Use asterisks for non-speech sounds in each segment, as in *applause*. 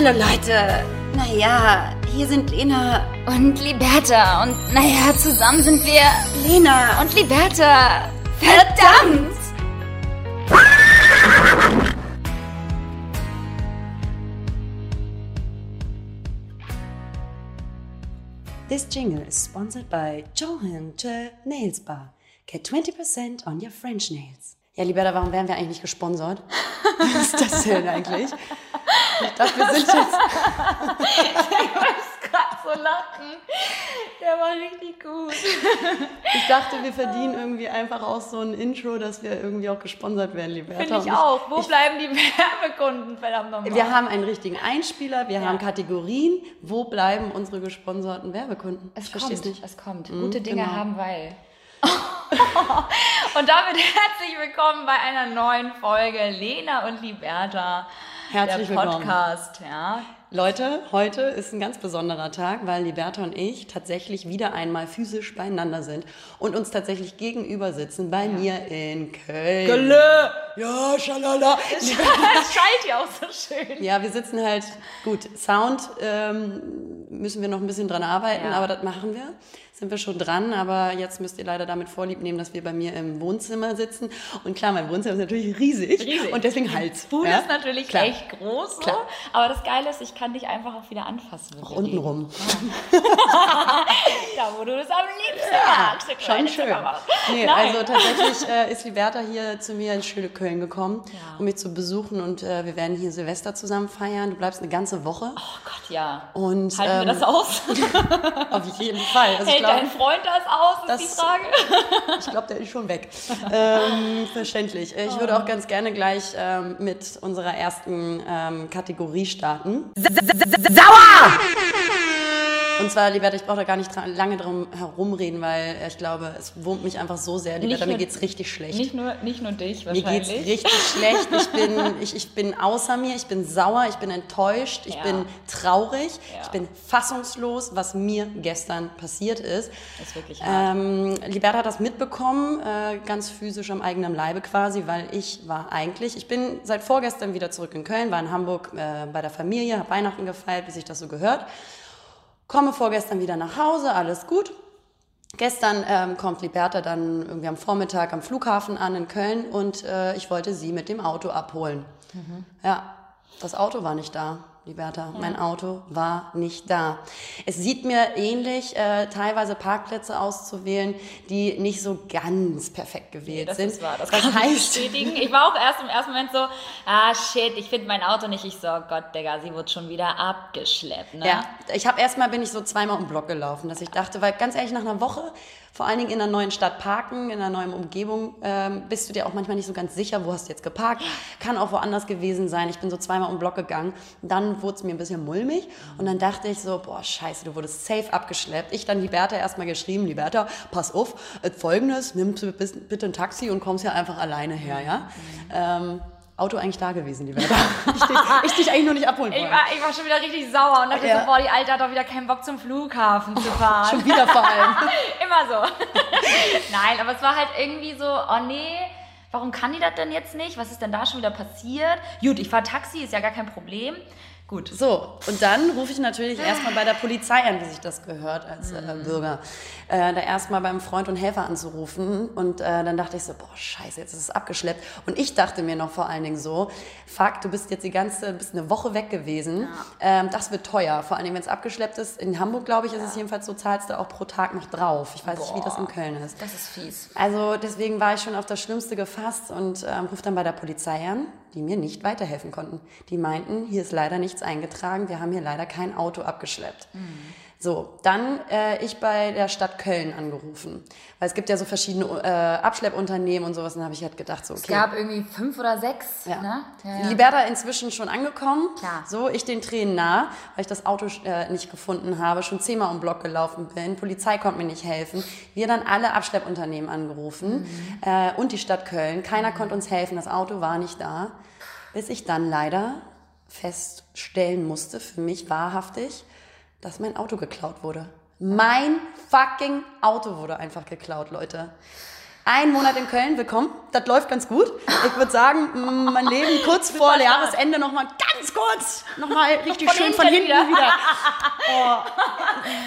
Hallo Leute. Naja, hier sind Lena. Und Liberta. Und naja, zusammen sind wir Lena. und Liberta. Verdammt! This jingle is sponsored by Johan Nails Bar. Get 20% on your French nails. Ja, Liberta, warum wären wir eigentlich nicht gesponsert? *laughs* Was ist das denn eigentlich? Ich dachte, wir sind jetzt. *laughs* Ich muss gerade so lachen. Der war richtig gut. Ich dachte, wir verdienen irgendwie einfach auch so ein Intro, dass wir irgendwie auch gesponsert werden, Liberta. Finde ich Und auch. Wo bleiben die *laughs* Werbekunden? Verdammt nochmal. Wir haben einen richtigen Einspieler, wir haben Kategorien. Wo bleiben unsere gesponserten Werbekunden? es ich kommt. es nicht. Es kommt. Gute Dinge genau. haben weil. *laughs* und damit herzlich willkommen bei einer neuen Folge Lena und Liberta. Herzlich der willkommen. Podcast, ja. Leute, heute ist ein ganz besonderer Tag, weil Liberta und ich tatsächlich wieder einmal physisch beieinander sind und uns tatsächlich gegenüber sitzen bei mir in Köln. Gülle! Ja, schalala. *laughs* Es schallt ja auch so schön. Ja, wir sitzen halt, gut, Sound ähm, müssen wir noch ein bisschen dran arbeiten, Ja. aber das machen wir. Sind wir schon dran, aber jetzt müsst ihr leider damit vorlieb nehmen, dass wir bei mir im Wohnzimmer sitzen. Und klar, mein Wohnzimmer ist natürlich riesig, Riesig. und deswegen Hals. Bude ja? ist natürlich Klar. echt groß, so. Klar. aber das Geile ist, ich kann dich einfach auch wieder anfassen. Auch untenrum. Da, wo du das am liebsten magst. du Schon schön. Nee, also tatsächlich *laughs* äh, ist Liberta hier zu mir in schöne Köln gekommen, Ja. um mich zu besuchen und äh, wir werden hier Silvester zusammen feiern. Du bleibst eine ganze Woche. Oh Gott, ja. Und, Halten ähm, wir das aus? *laughs* Auf jeden Fall. Also glaube, dein Freund das aus, ist das- die Frage. ich glaub, der ist schon weg. ähm, verständlich. Ich Oh. würde auch ganz gerne gleich ähm, mit unserer ersten ähm, Kategorie starten. Und zwar, Liberta, ich brauche da gar nicht dran, lange drum herumreden, weil äh, ich glaube, es wurmt mich einfach so sehr. Liberta, mir geht's richtig schlecht. Nicht nur, nicht nur dich Mir geht's wahrscheinlich. richtig schlecht. Ich bin, *laughs* ich, ich bin außer mir, ich bin sauer, ich bin enttäuscht, ich Ja. bin traurig, Ja. ich bin fassungslos, was mir gestern passiert ist. Das ist wirklich hart. Ähm, Liberta hat das mitbekommen, äh, ganz physisch am eigenen Leibe quasi, weil ich war eigentlich, ich bin seit vorgestern wieder zurück in Köln, war in Hamburg äh, bei der Familie, habe Weihnachten gefeiert, wie sich das so gehört. Komme vorgestern wieder nach Hause, alles gut. Gestern ähm, kommt Liberta dann irgendwie am Vormittag am Flughafen an in Köln und äh, ich wollte sie mit dem Auto abholen. Ja, das Auto war nicht da, Liberta. Mein Auto war nicht da. Es sieht mir ähnlich, äh, teilweise Parkplätze auszuwählen, die nicht so ganz perfekt gewählt Das sind. ist wahr, das Was kann ich bestätigen. Ich war auch erst im ersten Moment so, ah shit, ich finde mein Auto nicht. Ich so, oh Gott, Digga, sie wird schon wieder abgeschleppt, ne? Ja, ich habe erstmal bin ich so zweimal um Block gelaufen, dass ich dachte, weil ganz ehrlich nach einer Woche, vor allen Dingen in einer neuen Stadt parken, in einer neuen Umgebung, ähm, bist du dir auch manchmal nicht so ganz sicher, wo hast du jetzt geparkt. Kann auch woanders gewesen sein. Ich bin so zweimal um den Block gegangen. Dann wurde es mir ein bisschen mulmig und dann dachte ich so, boah, scheiße, du wurdest safe abgeschleppt. Ich dann Liberta erstmal geschrieben, Liberta, pass auf, äh, folgendes, nimm bitte ein Taxi und kommst ja einfach alleine her, ja. Ähm, Auto eigentlich da gewesen, Liberta. *laughs* ich, dich, ich dich eigentlich nur nicht abholen Ich wollen. war, ich war schon wieder richtig sauer und dachte Ja. so, boah, die Alte hat doch wieder keinen Bock zum Flughafen zu fahren. Schon wieder vor allem. *laughs* Immer so. *laughs* Nein, aber es war halt irgendwie so, oh nee, warum kann die das denn jetzt nicht? Was ist denn da schon wieder passiert? Gut, ich fahre Taxi, ist ja gar kein Problem. Gut. So, und dann rufe ich natürlich erstmal bei der Polizei an, wie sich das gehört als äh, Bürger. Äh, da erstmal beim Freund und Helfer anzurufen. Und äh, dann dachte ich so, boah, scheiße, jetzt ist es abgeschleppt. Und ich dachte mir noch vor allen Dingen so, fuck, du bist jetzt die ganze, bist eine Woche weg gewesen. Ähm, das wird teuer. Vor allen Dingen, wenn es abgeschleppt ist. In Hamburg, glaube ich, ist es jedenfalls so, zahlst du auch pro Tag noch drauf. Ich weiß nicht, wie das in Köln ist. Das ist fies. Also deswegen war ich schon auf das Schlimmste gefasst und ähm, rufe dann bei der Polizei an, die mir nicht weiterhelfen konnten. Die meinten, hier ist leider nichts eingetragen, wir haben hier leider kein Auto abgeschleppt. So, dann äh, ich bei der Stadt Köln angerufen, weil es gibt ja so verschiedene äh, Abschleppunternehmen und sowas. Und dann habe ich halt gedacht, so okay. Es gab irgendwie fünf oder sechs, Ja. ne? Ja, ja. Liberta inzwischen schon angekommen. Klar. So, ich den Tränen nah, weil ich das Auto äh, nicht gefunden habe, schon zehnmal um Block gelaufen bin. Polizei konnte mir nicht helfen. Wir dann alle Abschleppunternehmen angerufen Mhm. äh, und die Stadt Köln. Keiner konnte uns helfen. Das Auto war nicht da. Bis ich dann leider feststellen musste, für mich wahrhaftig, dass mein Auto geklaut wurde. Mein fucking Auto wurde einfach geklaut, Leute. Ein Monat in Köln, willkommen. Das läuft ganz gut. Ich würde sagen, mm, mein Leben *laughs* kurz vor Jahresende nochmal ganz kurz, nochmal richtig Von schön hinten von hinten wieder. wieder. *laughs* Oh,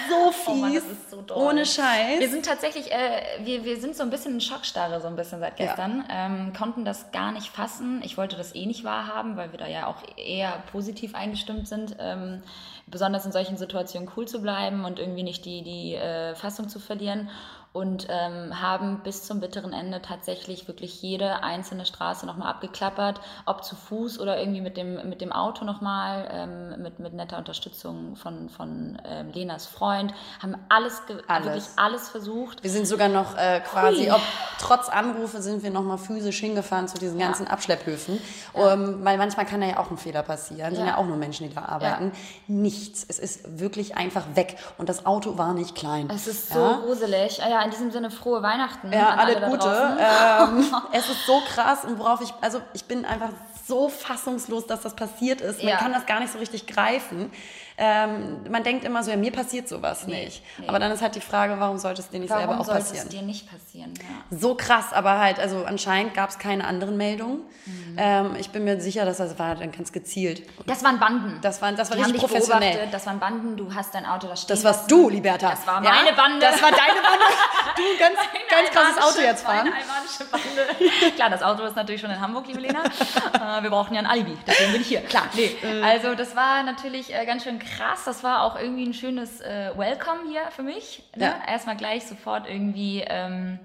so fies. Oh Mann, so. Ohne Scheiß. Wir sind tatsächlich, äh, wir, wir sind so ein bisschen in Schockstarre, so ein bisschen seit Ja. gestern. Ähm, konnten das gar nicht fassen. Ich wollte das eh nicht wahrhaben, weil wir da ja auch eher positiv eingestimmt sind. Ähm, besonders in solchen Situationen cool zu bleiben und irgendwie nicht die, die äh, Fassung zu verlieren. Und ähm, haben bis zum bitteren Ende tatsächlich wirklich jede einzelne Straße nochmal abgeklappert, ob zu Fuß oder irgendwie mit dem, mit dem Auto nochmal, ähm, mit, mit netter Unterstützung von, von ähm, Lenas Freund, haben alles, Alles. wirklich alles versucht. Wir sind sogar noch äh, quasi, Hui. ob trotz Anrufe sind wir noch mal physisch hingefahren zu diesen ganzen Abschlepphöfen. Ähm, weil manchmal kann da ja auch ein Fehler passieren. Sind Ja. ja auch nur Menschen, die da arbeiten. Nichts. Es ist wirklich einfach weg. Und das Auto war nicht klein. Es ist so Ja? gruselig. Ah ja, in diesem Sinne frohe Weihnachten. Ja, alle alles da Gute. Ähm, *laughs* es ist so krass und worauf ich, also ich bin einfach so fassungslos, dass das passiert ist. Man Ja. kann das gar nicht so richtig greifen. Ähm, man denkt immer so, ja, mir passiert sowas Nee, nicht. nee. Aber dann ist halt die Frage, warum sollte es dir nicht selber Warum auch sollte passieren? es dir nicht passieren? Ja. So krass, aber halt, also anscheinend gab es keine anderen Meldungen. Mhm. Ähm, ich bin mir sicher, dass das war dann ganz gezielt. Das waren Banden. Das war, das war Die richtig professionell. Das waren Banden. Du hast dein Auto da stehen Das warst du, Liberta. Das war Ja? meine Bande. Das war deine Bande. *laughs* Du, ganz, ganz krasses Auto jetzt fahren. Meine albanische Bande. Klar, das Auto ist natürlich schon in Hamburg, liebe Lena. *laughs* Äh, wir brauchen ja ein Alibi, deswegen bin ich hier. Klar. Nee, also das war natürlich äh, ganz schön krass. Das war auch irgendwie ein schönes äh, Welcome hier für mich. Ne? Ja. Erstmal gleich sofort irgendwie ähm,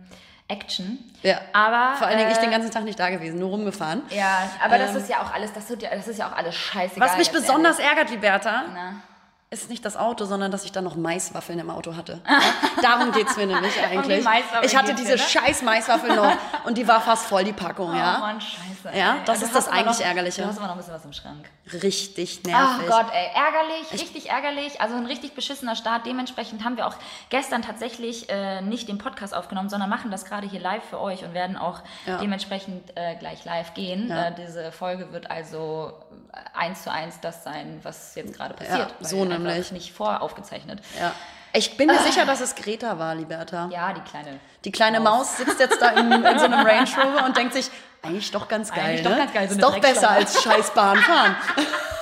Action. Ja. Aber Vor allen Dingen ich äh, den ganzen Tag nicht da gewesen, nur rumgefahren. Ja, aber das ist ja auch alles, das, tut ja, das ist ja auch alles scheißegal. Was mich besonders ehrlich. ärgert, Liberta, Na. Ist nicht das Auto, sondern dass ich dann noch Maiswaffeln im Auto hatte. *laughs* Ja? Darum geht es mir nämlich eigentlich. Maiswaffeln Ich hatte diese dir, ne? scheiß Maiswaffeln noch und die war fast voll, die Packung, Oh ja. Mann, scheiße. Ja, ey. das Du ist das eigentlich noch, Ärgerliche. Du hast aber noch ein bisschen was im Schrank. Richtig Ach nervig. Gott, ey, ärgerlich, richtig ärgerlich. Also ein richtig beschissener Start. Dementsprechend haben wir auch gestern tatsächlich äh, nicht den Podcast aufgenommen, sondern machen das gerade hier live für euch und werden auch Ja. dementsprechend äh, gleich live gehen. Ja. Äh, diese Folge wird also äh, eins zu eins das sein, was jetzt gerade passiert. so einfach nämlich. Nicht voraufgezeichnet. Ja. Ich bin mir sicher, dass es Greta war, Liberta. Ja, die kleine. Die kleine Maus sitzt jetzt da in, in so einem Range Rover und denkt sich, eigentlich doch ganz geil, Eigentlich doch ne? ganz geil, so ist doch besser als scheiß Bahn fahren. *laughs*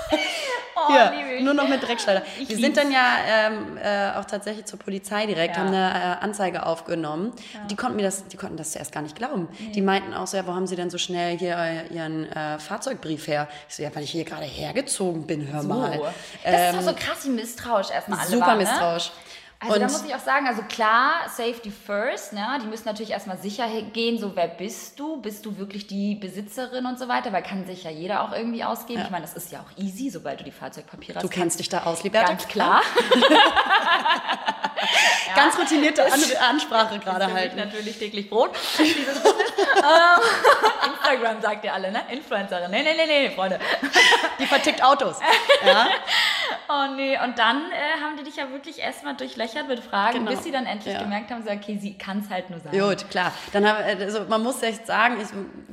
*laughs* Oh, Ja, nur noch mit Dreckschleuder. *laughs* Ich Wir lieb's. sind dann ja ähm, äh, auch tatsächlich zur Polizei direkt, Ja. haben eine äh, Anzeige aufgenommen. Die konnten mir das, die konnten das zuerst gar nicht glauben. Die meinten auch so, ja, wo haben sie denn so schnell hier äh, ihren äh, Fahrzeugbrief her? Ich so, ja, weil ich hier gerade hergezogen bin, hör mal. Oh. Das ist doch so krass wie misstrauisch erstmal alle Ähm, Super waren, ne? Also und da muss ich auch sagen, also klar, Safety first, ne? die müssen natürlich erstmal sicher gehen, so wer bist du? Bist du wirklich die Besitzerin und so weiter? Weil kann sich ja jeder auch irgendwie ausgeben. Ich meine, das ist ja auch easy, sobald du die Fahrzeugpapiere hast. du kennst dich da aus, Liberta? Ganz klar. *laughs* Ganz routinierte An Ansprache gerade halten. natürlich täglich Brot. Ähm, *laughs* Instagram sagt ihr alle, ne? Influencerin. Nee, nee, nee, nee, Freunde. Die vertickt Autos. *laughs* Ja? Oh nee, und dann äh, haben die dich ja wirklich erstmal durchlöchert mit Fragen, Genau. bis sie dann endlich Ja. gemerkt haben, so, okay, sie kann es halt nur sagen. Gut, klar. Dann haben, also man muss echt sagen, ich,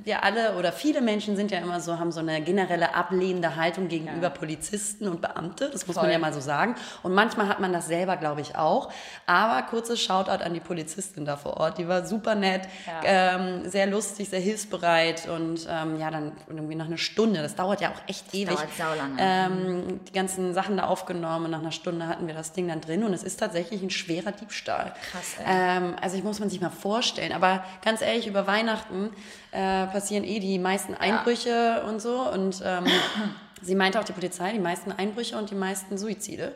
wir alle oder viele Menschen sind ja immer so, haben so eine generelle ablehnende Haltung gegenüber Polizisten und Beamte. Das muss man Voll. ja mal so sagen. Und manchmal hat man das selber, glaube ich, auch. Aber kurzes Shoutout an die Polizistin da vor Ort. Die war super nett, Ja. ähm, sehr lustig, sehr hilfsbereit und ähm, ja, dann irgendwie nach einer Stunde. Das dauert ja auch echt ewig. dauert saulange. Ähm, die ganzen Sachen da aufgenommen und nach einer Stunde hatten wir das Ding dann drin und es ist tatsächlich ein schwerer Diebstahl. Krass, ey. Ähm, also ich muss man sich mal vorstellen. Aber ganz ehrlich, über Weihnachten äh, passieren eh die meisten Einbrüche und so. Und ähm, sie meinte auch die Polizei, die meisten Einbrüche und die meisten Suizide.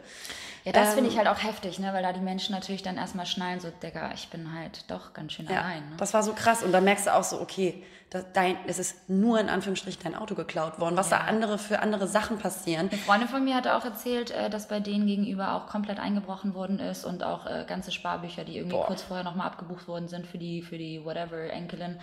Ja, das Ähm, finde ich halt auch heftig, ne? weil da die Menschen natürlich dann erstmal schnallen, so, Digga, ich bin halt doch ganz schön Ja, allein. Ne? das war so krass. Und da merkst du auch so, okay, das, dein, es ist nur in Anführungsstrichen dein Auto geklaut worden. Was da andere für andere Sachen passieren. Eine Freundin von mir hatte auch erzählt, äh, dass bei denen gegenüber auch komplett eingebrochen worden ist und auch äh, ganze Sparbücher, die irgendwie Boah. kurz vorher nochmal abgebucht worden sind für die, für die whatever Enkelin,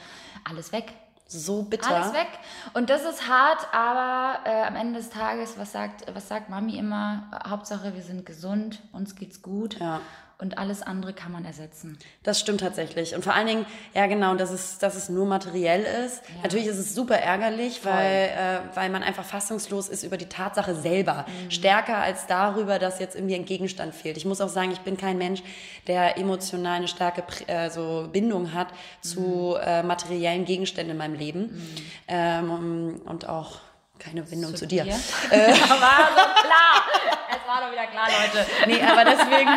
alles weg. So bitter. Alles weg. Und das ist hart, aber äh, am Ende des Tages, was sagt, was sagt Mami immer? Hauptsache, wir sind gesund, uns geht's gut. Ja. Und alles andere kann man ersetzen. Das stimmt tatsächlich. Und vor allen Dingen, ja genau, dass es, dass es nur materiell ist. Ja. Natürlich ist es super ärgerlich, weil, äh, weil man einfach fassungslos ist über die Tatsache selber. Mhm. Stärker als darüber, dass jetzt irgendwie ein Gegenstand fehlt. Ich muss auch sagen, ich bin kein Mensch, der emotional eine starke äh, so Bindung hat mhm. zu äh, materiellen Gegenständen in meinem Leben. Mhm. Ähm, und auch keine Bindung zu, zu dir. dir? Äh, war so klar. Es war doch wieder klar, Leute. Nee, aber deswegen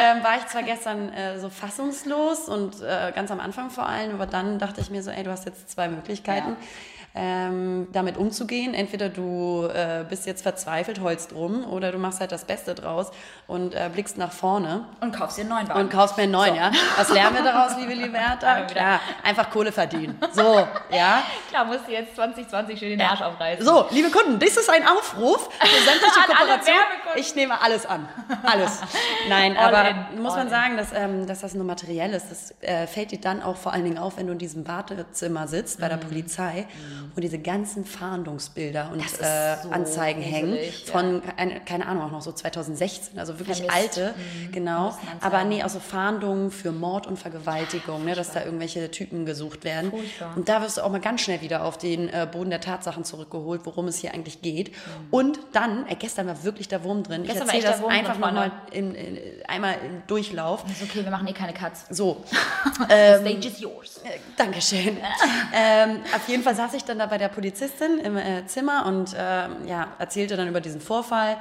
ähm, war ich zwar gestern äh, so fassungslos und äh, ganz am Anfang vor allem, aber dann dachte ich mir so, ey, du hast jetzt zwei Möglichkeiten. Ja ähm, damit umzugehen. Entweder du äh, bist jetzt verzweifelt, holst rum, oder du machst halt das Beste draus und äh, blickst nach vorne. Und kaufst dir einen neuen Wagen. Und kaufst mir einen neuen, so. ja. Was lernen wir daraus, liebe Liberta? Klar, einfach Kohle verdienen. So, ja. Klar, musst du jetzt 2020 schön den Arsch aufreißen. So, liebe Kunden, das ist ein Aufruf für sämtliche *laughs* Kooperationen. Ich nehme alles an. Alles. Nein, *laughs* All aber in. muss All man sagen, dass, ähm, dass das nur materiell ist. Das äh, fällt dir dann auch vor allen Dingen auf, wenn du in diesem Wartezimmer sitzt bei der mhm. Polizei. Mhm wo diese ganzen Fahndungsbilder und äh, so Anzeigen hängen von, ja. keine Ahnung, auch noch so 2016, also wirklich Vermisst. alte, mhm. genau. Aber nee, also Fahndungen für Mord und Vergewaltigung, ne, dass da irgendwelche Typen gesucht werden. Furchtbar. Und da wirst du auch mal ganz schnell wieder auf den äh, Boden der Tatsachen zurückgeholt, worum es hier eigentlich geht. Mhm. Und dann, äh, gestern war wirklich der Wurm drin. Gestern ich erzähle das einfach nochmal in, in, einmal im Durchlauf. ist okay, wir machen eh keine Cuts. So. *laughs* ähm, stage is yours. Äh, Dankeschön. *laughs* ähm, auf jeden Fall saß ich dann da bei der Polizistin im äh, Zimmer und äh, ja, erzählte dann über diesen Vorfall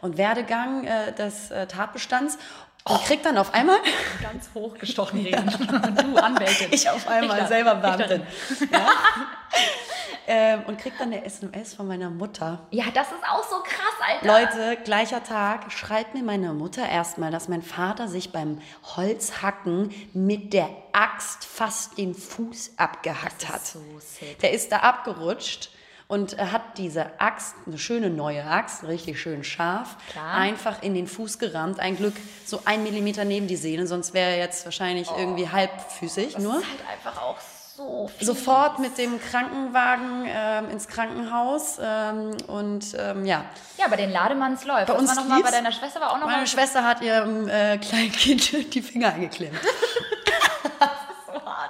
und Werdegang äh, des äh, Tatbestands und kriegt dann auf einmal ganz hochgestochen *laughs* reden. Du Anwältin. Ich auf einmal ich selber Beamtin. Ja? ähm, und kriegt dann eine SMS von meiner Mutter. Ja, das ist auch so krass, Alter. Leute, gleicher Tag schreibt mir meine Mutter erstmal, dass mein Vater sich beim Holzhacken mit der Axt fast den Fuß abgehackt hat. So sick. Der ist da abgerutscht und er hat diese Axt, eine schöne neue Axt, richtig schön scharf, Klar. einfach in den Fuß gerammt. Ein Glück so ein Millimeter neben die Sehne, sonst wäre er jetzt wahrscheinlich oh. irgendwie halbfüßig das nur. Ist halt einfach auch so fies. Sofort mit dem Krankenwagen ähm, ins Krankenhaus ähm, und ähm, ja. Ja, bei den Lademanns läuft. Bei uns noch mal, bei deiner Schwester war auch noch Meine mal Schwester hat ihrem äh, *laughs* kleinen Kind die Finger eingeklemmt. *laughs*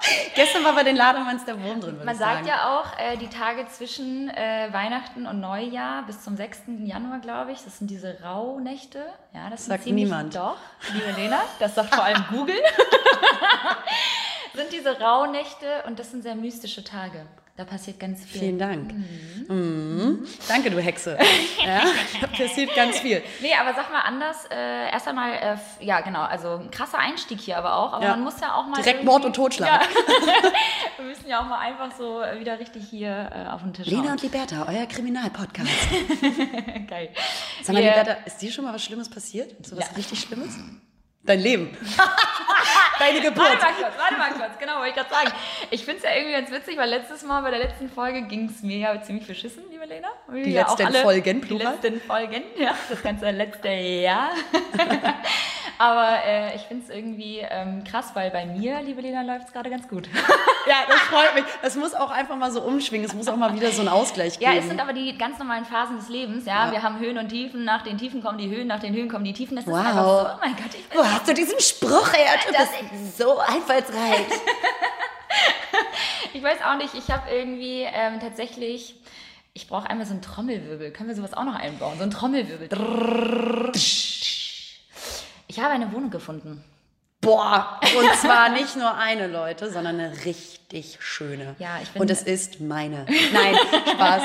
*laughs* Gestern war bei den Lademanns der Wurm drin. Man sagt ja auch, äh, die Tage zwischen äh, Weihnachten und Neujahr bis zum 6. Januar, glaube ich, das sind diese Rauhnächte. Ja, das sagt niemand. Doch, liebe Lena, das sagt vor allem Google. *laughs* *laughs* sind diese Rauhnächte und das sind sehr mystische Tage. Da passiert ganz viel. Vielen Dank. Mhm. Mhm. Danke, du Hexe. *laughs* ja, da passiert ganz viel. Nee, aber sag mal anders. Äh, erst einmal, äh, ja genau, also ein krasser Einstieg hier aber auch. Aber ja. man muss ja auch mal. Direkt Mord und Totschlag. Ja. *laughs* *laughs* Wir müssen ja auch mal einfach so wieder richtig hier äh, auf den Tisch Lena und Liberta, euer Kriminalpodcast. Geil. Sag mal, yeah. Liberta, ist dir schon mal was Schlimmes passiert? So was ja. richtig Schlimmes? Dein Leben. *laughs* Deine Geburt. Warte mal kurz, warte mal kurz. Genau, wollte ich gerade sagen. Ich finde es ja irgendwie ganz witzig, weil letztes Mal bei der letzten Folge ging es mir ja ziemlich beschissen, liebe Lena. Die ja letzten Folgen, Plural. Die letzten Folgen, ja. Das ganze letzte Jahr. *laughs* Aber äh, ich finde es irgendwie ähm, krass, weil bei mir, liebe Lena, läuft es gerade ganz gut. *laughs* ja, das freut mich. Es muss auch einfach mal so umschwingen. Es muss auch mal wieder so einen Ausgleich geben. Ja, es sind aber die ganz normalen Phasen des Lebens. Ja, ja. wir haben Höhen und Tiefen. Nach den Tiefen kommen die Höhen, nach den Höhen kommen die Tiefen. Das wow. ist einfach so. Oh mein Gott, ich bin Wo hast du diesen Spruch her? Du das bist so einfallsreich. *laughs* ich weiß auch nicht. Ich habe irgendwie ähm, tatsächlich ich brauche einmal so einen Trommelwirbel. Können wir sowas auch noch einbauen? So einen Trommelwirbel. Ich habe eine Wohnung gefunden. Boah, und zwar nicht nur eine, Leute, sondern eine richtig schöne. Ja, ich bin Und es ist meine. *laughs* Nein, Spaß.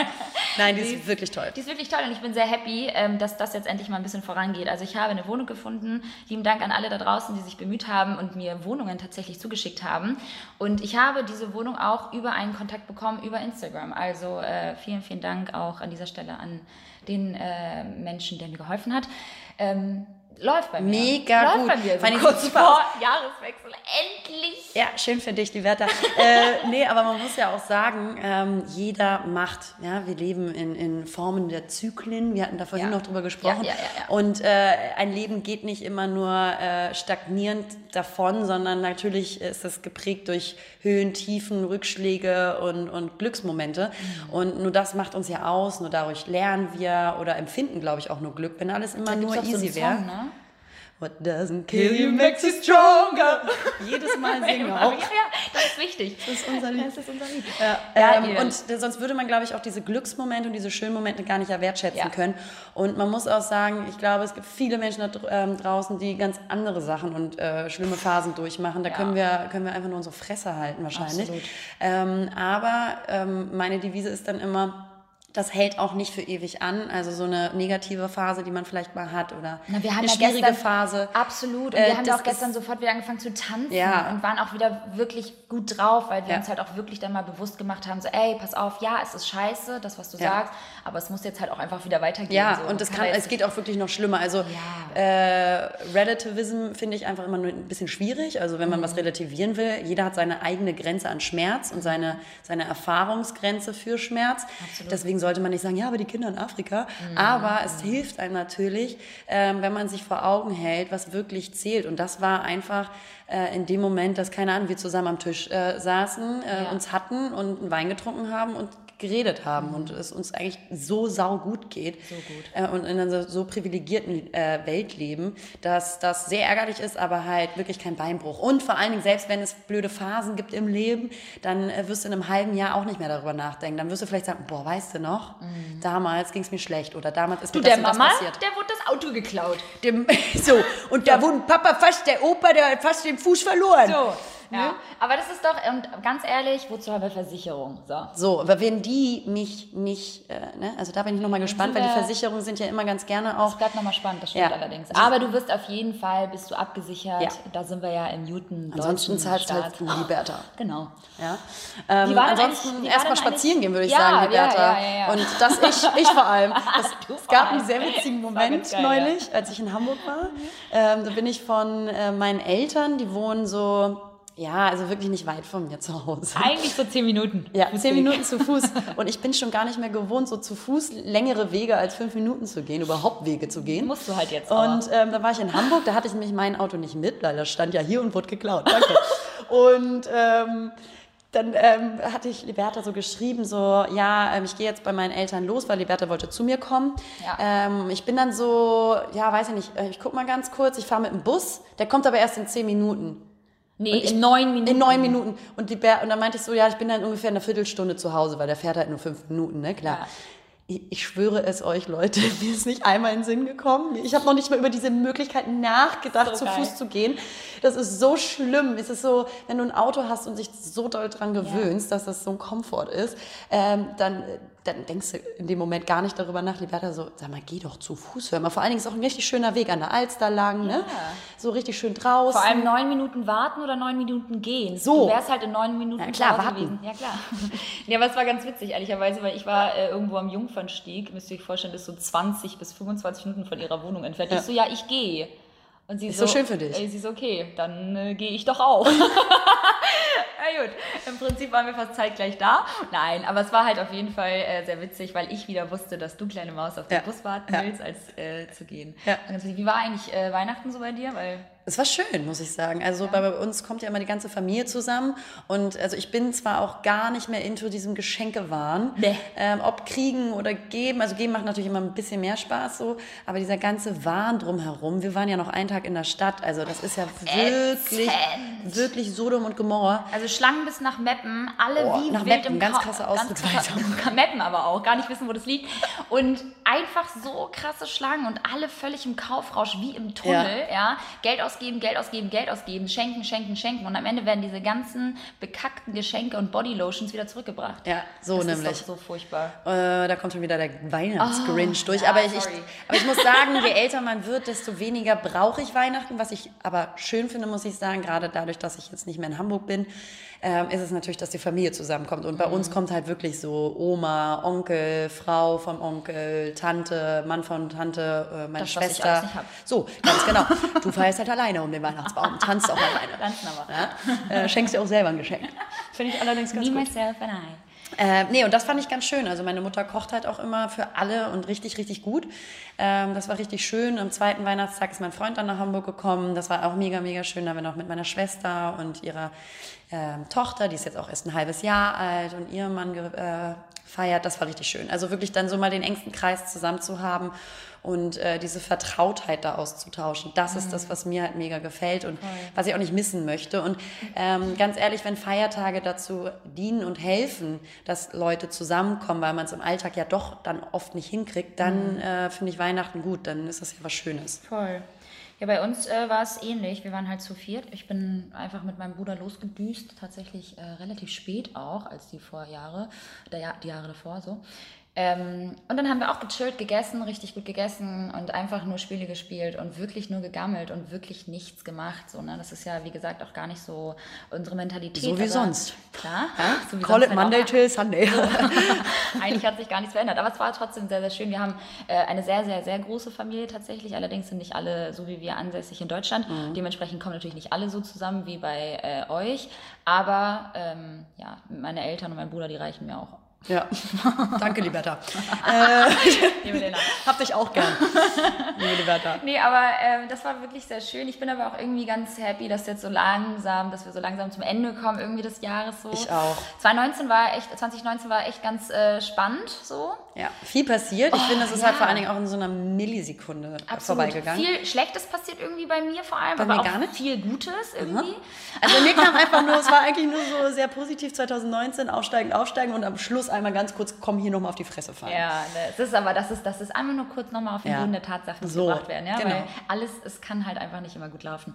Nein, die, die ist wirklich toll. Die ist wirklich toll und ich bin sehr happy, ähm, dass das jetzt endlich mal ein bisschen vorangeht. Also ich habe eine Wohnung gefunden. Lieben Dank an alle da draußen, die sich bemüht haben und mir Wohnungen tatsächlich zugeschickt haben. Und ich habe diese Wohnung auch über einen Kontakt bekommen über Instagram. Also äh, vielen, vielen Dank auch an dieser Stelle an den äh, Menschen, der mir geholfen hat. Ähm, läuft bei mir. Mega läuft gut. bei mir. So kurz vor Jahreswechsel. Endlich. Ja, schön für dich, die Werte. äh, nee, aber man muss ja auch sagen, ähm, jeder macht. Ja, wir leben in, in Formen der Zyklen. Wir hatten da vorhin ja. noch drüber gesprochen. Ja, ja, Und äh, ein Leben geht nicht immer nur äh, stagnierend davon, sondern natürlich ist es geprägt durch Höhen, Tiefen, Rückschläge und, und Glücksmomente. Mhm. Und nur das macht uns ja aus. Nur dadurch lernen wir oder empfinden, glaube ich, auch nur Glück. Wenn alles immer nur easy wäre. Ne? What doesn't kill you makes you stronger. *laughs* Jedes Mal *laughs* singen Ja, auch. ja, das ist wichtig. Das ist unser Lied. Das ist unser Lied. Ja, Ja, ähm, ihr- und sonst würde man, glaube ich, auch diese Glücksmomente und diese schönen Momente gar nicht wertschätzen Ja. können. Und man muss auch sagen, ich glaube, es gibt viele Menschen da ähm, draußen, die ganz andere Sachen und äh, schlimme Phasen durchmachen. Da Ja. können, wir, können wir einfach nur unsere Fresse halten wahrscheinlich. Absolut. Ähm, aber ähm, meine Devise ist dann immer, das hält auch nicht für ewig an. Also so eine negative Phase, die man vielleicht mal hat oder Na, wir haben eine ja schwierige gestern, Phase. Absolut. Und Äh, wir haben das auch gestern ist- sofort wieder angefangen zu tanzen Ja. und waren auch wieder wirklich gut drauf, weil wir Ja. uns halt auch wirklich dann mal bewusst gemacht haben, so, ey, pass auf, ja, es ist scheiße, das, was du Ja. sagst, aber es muss jetzt halt auch einfach wieder weitergehen. Ja, so. und es, kann, es geht auch wirklich noch schlimmer. Also Ja. äh, Relativism finde ich einfach immer nur ein bisschen schwierig. Also wenn man Mhm. was relativieren will, jeder hat seine eigene Grenze an Schmerz und seine, seine Erfahrungsgrenze für Schmerz. Absolut. Deswegen sollte man nicht sagen, ja, aber die Kinder in Afrika. Mhm. Aber es hilft einem natürlich, ähm, wenn man sich vor Augen hält, was wirklich zählt. Und das war einfach äh, in dem Moment, dass, keine Ahnung, wir zusammen am Tisch äh, saßen, äh, Ja. uns hatten und einen Wein getrunken haben und geredet haben und es uns eigentlich so sau gut geht So gut. äh, und in einer so privilegierten äh, Welt leben, dass das sehr ärgerlich ist, aber halt wirklich kein Beinbruch. Und vor allen Dingen, selbst wenn es blöde Phasen gibt im Leben, dann äh, wirst du in einem halben Jahr auch nicht mehr darüber nachdenken. Dann wirst du vielleicht sagen, boah, weißt du noch, damals ging es mir schlecht oder damals ist Du, mir das der das Mama, passiert. der wurde das Auto geklaut. Dem, *laughs* so, und da wurde Papa fast, der Opa, der hat fast den Fuß verloren. So, ja. Aber das ist doch, und ganz ehrlich, wozu haben wir Versicherung? So. So, aber wenn die mich nicht, äh, ne, also da bin ich nochmal gespannt, weil die Versicherungen sind ja immer ganz gerne auch Das bleibt nochmal spannend, das stimmt Ja. allerdings. Aber du wirst auf jeden Fall, bist du abgesichert. Ja. Da sind wir ja im Newton Ansonsten zahlst du halt Staat. Liberta. *laughs* Genau. Ja. Ähm, ansonsten erstmal spazieren gehen, würde ich Ja, sagen, Liberta. Und das ich, ich vor allem. Das, *laughs* Du es gab einen sehr witzigen Moment geil, neulich, als ich in Hamburg war. Ähm, da bin ich von äh, meinen Eltern, die wohnen so, ja, also wirklich nicht weit von mir zu Hause. Eigentlich so zehn Minuten. *laughs* Ja, Fußweg. zehn Minuten zu Fuß. Und ich bin schon gar nicht mehr gewohnt, so zu Fuß längere Wege als fünf Minuten zu gehen, überhaupt Wege zu gehen. Musst du halt jetzt aber. Und ähm, da war ich in Hamburg, da hatte ich nämlich mein Auto nicht mit, weil das stand ja hier und wurde geklaut. Danke. und ähm, dann ähm, hatte ich Liberta so geschrieben, so, ja, ähm, ich gehe jetzt bei meinen Eltern los, weil Liberta wollte zu mir kommen. Ja. Ähm, ich bin dann so, ja, weiß ich nicht, äh, ich guck mal ganz kurz, ich fahre mit dem Bus, der kommt aber erst in zehn Minuten. Nee, ich- in neun Minuten. In neun Minuten. Und, die Ber und dann meinte ich so, ja, ich bin dann ungefähr eine Viertelstunde zu Hause, weil der fährt halt nur fünf Minuten, ne, klar. Ja. Ich, ich schwöre es euch, Leute, *laughs* mir ist nicht einmal in den Sinn gekommen. Ich habe noch nicht mal über diese Möglichkeit nachgedacht, So zu. Fuß zu gehen. Das ist so schlimm. Es ist so, wenn du ein Auto hast und dich so doll dran gewöhnst, dass das so ein Komfort ist, ähm, dann, dann denkst du in dem Moment gar nicht darüber nach. Liberta so, sag mal, geh doch zu Fuß. Hör mal, vor allen Dingen ist auch ein richtig schöner Weg an der Alster lang, ne? So richtig schön draußen. Vor allem neun Minuten warten oder neun Minuten gehen. So. Du wärst halt in neun Minuten Ja, klar, warten. gewesen. Ja, klar. *laughs* ja, aber es war ganz witzig, ehrlicherweise, weil ich war äh, irgendwo am Jungfernstieg, müsst ihr euch vorstellen, das ist so 20 bis 25 Minuten von ihrer Wohnung entfernt. Ja. Ich so, ja, ich gehe. Und sie Ist so, so schön für dich. Äh, sie so, okay, dann äh, gehe ich doch auch. *laughs* Ja gut, im Prinzip waren wir fast zeitgleich da. Nein, aber es war halt auf jeden Fall äh, sehr witzig, weil ich wieder wusste, dass du, kleine Maus, auf den Ja. Bus warten Ja. willst, als äh, zu gehen. Ja. Wie war eigentlich äh, Weihnachten so bei dir? Weil Es war schön, muss ich sagen. Also bei uns kommt ja immer die ganze Familie zusammen. Und also ich bin zwar auch gar nicht mehr into diesem Geschenkewahn. Nee. Ähm, ob kriegen oder geben. Also geben macht natürlich immer ein bisschen mehr Spaß so. Aber dieser ganze Wahn drumherum. Wir waren ja noch einen Tag in der Stadt. Also das ist ja wirklich, Ätzend. wirklich Sodom und Gomorra. Also Schlangen bis nach Meppen, alle Oh, wie nach wild Meppen, im ganz Ka- krasse krasse- *laughs* Meppen aber auch, gar nicht wissen, wo das liegt. Und einfach so krasse Schlangen und alle völlig im Kaufrausch wie im Tunnel, ja. Geld ausgeben, Geld ausgeben, Geld ausgeben, schenken, schenken, schenken. Und am Ende werden diese ganzen bekackten Geschenke und Bodylotions wieder zurückgebracht. Ja, so das nämlich. Ist doch so furchtbar. Äh, da kommt schon wieder der Weihnachtsgrinch Oh, durch. ja, aber, ich, ich, aber ich muss *laughs* sagen, je älter man wird, desto weniger brauche ich Weihnachten. Was ich aber schön finde, muss ich sagen, gerade dadurch, dass ich jetzt nicht mehr in Hamburg bin, ähm, ist es natürlich, dass die Familie zusammenkommt. Und bei Mhm. uns kommt halt wirklich so Oma, Onkel, Frau vom Onkel, Tante, Mann von Tante, äh, meine Das, was ich Schwester. alles nicht hab. So, ganz genau. Du feierst halt alleine um den Weihnachtsbaum, tanzt auch alleine. *laughs* Tanzen aber. Ja? Äh, schenkst dir auch selber ein Geschenk. *laughs* Finde ich allerdings ganz Me, gut. myself and I. Äh, nee, und das fand ich ganz schön. Also meine Mutter kocht halt auch immer für alle und richtig, richtig gut. Ähm, das war richtig schön. Am zweiten Weihnachtstag ist mein Freund dann nach Hamburg gekommen. Das war auch mega, mega schön. Da haben wir noch mit meiner Schwester und ihrer, ähm, Tochter, die ist jetzt auch erst ein halbes Jahr alt und ihr Mann äh, feiert. Das war richtig schön. Also wirklich dann so mal den engsten Kreis zusammen zu haben und äh, diese Vertrautheit da auszutauschen. Das mhm. ist das, was mir halt mega gefällt und Voll. was ich auch nicht missen möchte. Und ähm, ganz ehrlich, wenn Feiertage dazu dienen und helfen, dass Leute zusammenkommen, weil man es im Alltag ja doch dann oft nicht hinkriegt, dann mhm. äh, finde ich Weihnachten gut. Dann ist das ja was Schönes. Voll. Ja, bei uns äh, war es ähnlich. Wir waren halt zu viert. Ich bin einfach mit meinem Bruder losgedüst, tatsächlich äh, relativ spät auch, als die Vorjahre, der, die Jahre davor so. Ähm, und dann haben wir auch gechillt, gegessen, richtig gut gegessen und einfach nur Spiele gespielt und wirklich nur gegammelt und wirklich nichts gemacht. So, ne? Das ist ja, wie gesagt, auch gar nicht so unsere Mentalität. So wie sonst. Klar. Ja? So wie Call it Monday till Sunday. *laughs* *laughs* Eigentlich hat sich gar nichts verändert. Aber es war trotzdem sehr, sehr schön. Wir haben äh, eine sehr, sehr, sehr große Familie tatsächlich. Allerdings sind nicht alle so wie wir ansässig in Deutschland. Mhm. Dementsprechend kommen natürlich nicht alle so zusammen wie bei äh, euch. Aber ähm, ja, meine Eltern und mein Bruder, die reichen mir auch ja, *laughs* danke, Liberta. *laughs* äh, hab dich auch gern, *laughs* liebe Liberta. Nee, aber äh, das war wirklich sehr schön. Ich bin aber auch irgendwie ganz happy, dass jetzt so langsam, dass wir so langsam zum Ende kommen, irgendwie des Jahres so. Ich auch. 2019 war echt, 2019 war echt ganz äh, spannend so. Ja, viel passiert. Ich oh, finde, das ist ja. halt vor allen Dingen auch in so einer Millisekunde Absolut. vorbeigegangen. Viel Schlechtes passiert irgendwie bei mir vor allem, bei aber mir gar nicht. viel Gutes irgendwie. Mhm. Also mir kam einfach nur, es war eigentlich nur so sehr positiv 2019, aufsteigen, aufsteigen und am Schluss einmal ganz kurz, komm hier nochmal auf die Fresse fallen. Ja, das ist aber, das ist, das ist einmal nur kurz nochmal auf den ja. Boden der Tatsachen so, gebracht werden. Ja? Genau. Weil alles, es kann halt einfach nicht immer gut laufen.